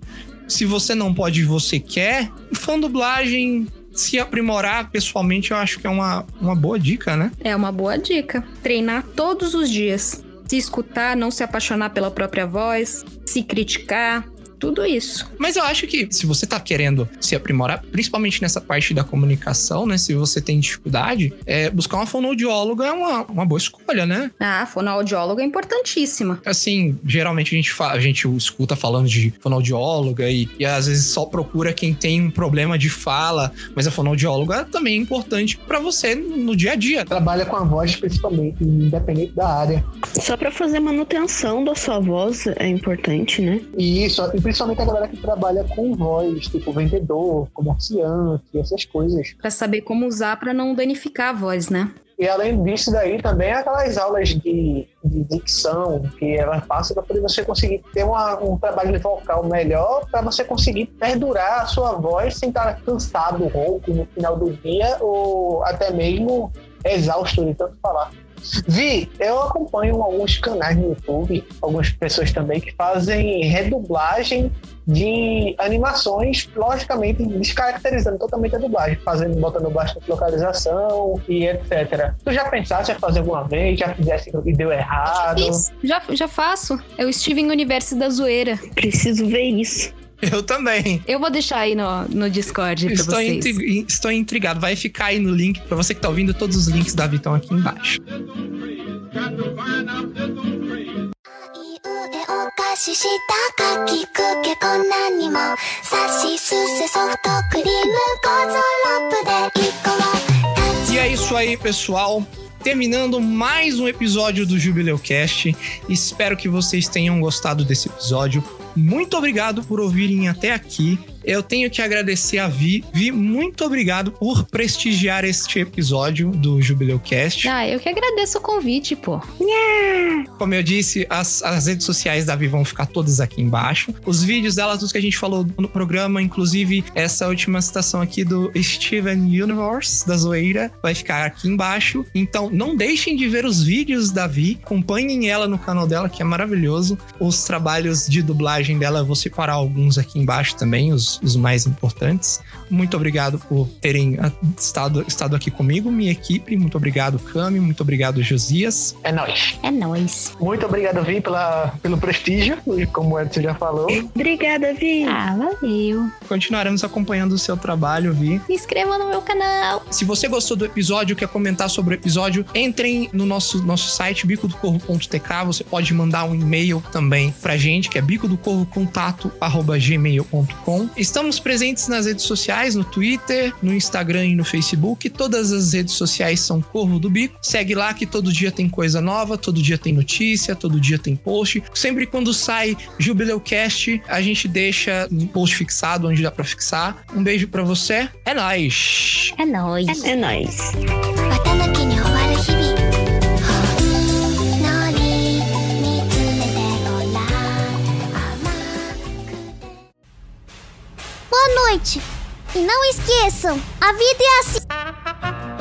[SPEAKER 3] se você não pode você quer, fã dublagem, se aprimorar pessoalmente, eu acho que é uma, uma boa dica, né?
[SPEAKER 4] É uma boa dica. Treinar todos os dias. Se escutar, não se apaixonar pela própria voz, se criticar, tudo isso.
[SPEAKER 3] Mas eu acho que se você tá querendo se aprimorar, principalmente nessa parte da comunicação, né? Se você tem dificuldade, é, buscar uma fonoaudióloga é uma, uma boa escolha, né?
[SPEAKER 4] Ah, a fonoaudióloga é importantíssima.
[SPEAKER 3] Assim, geralmente a gente, fa- a gente escuta falando de fonoaudióloga e, e às vezes só procura quem tem um problema de fala, mas a fonoaudióloga também é importante pra você no dia a dia.
[SPEAKER 2] Trabalha com a voz principalmente, independente da área.
[SPEAKER 5] Só pra fazer manutenção da sua voz é importante, né?
[SPEAKER 2] E isso, e principalmente a galera que trabalha com voz, tipo vendedor, comerciante, essas coisas.
[SPEAKER 4] Pra saber como usar pra não danificar a voz, né?
[SPEAKER 2] E além disso daí, também aquelas aulas de, de dicção que ela passa para poder você conseguir ter uma- um trabalho vocal melhor, para você conseguir perdurar a sua voz sem estar cansado, rouco no final do dia ou até mesmo exausto de tanto falar. Vi, eu acompanho alguns canais no YouTube, algumas pessoas também que fazem redublagem de animações, logicamente descaracterizando totalmente a dublagem, fazendo, botando bastante localização e etc. Tu já pensaste em fazer alguma vez? Já fizesse e deu errado?
[SPEAKER 4] Já, já faço. É o Steven Universo da Zoeira.
[SPEAKER 5] Preciso ver isso.
[SPEAKER 3] Eu também.
[SPEAKER 4] Eu vou deixar aí no, no Discord pra
[SPEAKER 3] estou
[SPEAKER 4] vocês.
[SPEAKER 3] Estou intrigado. Vai ficar aí no link. Pra você que tá ouvindo, todos os links da Vitão aqui embaixo. E é isso aí, pessoal terminando mais um episódio do Jubileu Cast. Espero que vocês tenham gostado desse episódio. Muito obrigado por ouvirem até aqui. Eu tenho que agradecer a Vi. Vi, muito obrigado por prestigiar este episódio do Jubileu Cast.
[SPEAKER 4] Ah, eu que agradeço o convite, pô.
[SPEAKER 3] Como eu disse, as, as redes sociais da Vi vão ficar todas aqui embaixo. Os vídeos dela, tudo que a gente falou no programa, inclusive essa última citação aqui do Steven Universe, da Zoeira, vai ficar aqui embaixo. Então, não deixem de ver os vídeos da Vi. Acompanhem ela no canal dela, que é maravilhoso. Os trabalhos de dublagem dela, eu vou separar alguns aqui embaixo também, os, os mais importantes. Muito obrigado por terem ah, estado, estado aqui comigo, minha equipe. Muito obrigado, Cami. Muito obrigado, Josias.
[SPEAKER 1] É nóis.
[SPEAKER 4] É nóis.
[SPEAKER 1] Muito obrigado, Vi, pela, pelo prestígio, e como o Edson já falou.
[SPEAKER 5] Obrigada, Vi.
[SPEAKER 4] Ah, valeu.
[SPEAKER 3] Continuaremos acompanhando o seu trabalho, Vi.
[SPEAKER 4] Se inscreva no meu canal.
[SPEAKER 3] Se você gostou do episódio, quer comentar sobre o episódio, entrem no nosso, nosso site bicodocorvo.tk. Você pode mandar um e-mail também pra gente, que é bicodocorvocontato@gmail.com. Estamos presentes nas redes sociais, no Twitter, no Instagram e no Facebook. Todas as redes sociais são Corvo do Bico. Segue lá que todo dia tem coisa nova, todo dia tem notícia, todo dia tem post. Sempre quando sai Jubileucast, a gente deixa um post fixado onde dá pra fixar. Um beijo pra você. É nóis!
[SPEAKER 4] É nóis.
[SPEAKER 5] É nóis.
[SPEAKER 6] boa noite. E não esqueçam, a vida é assim.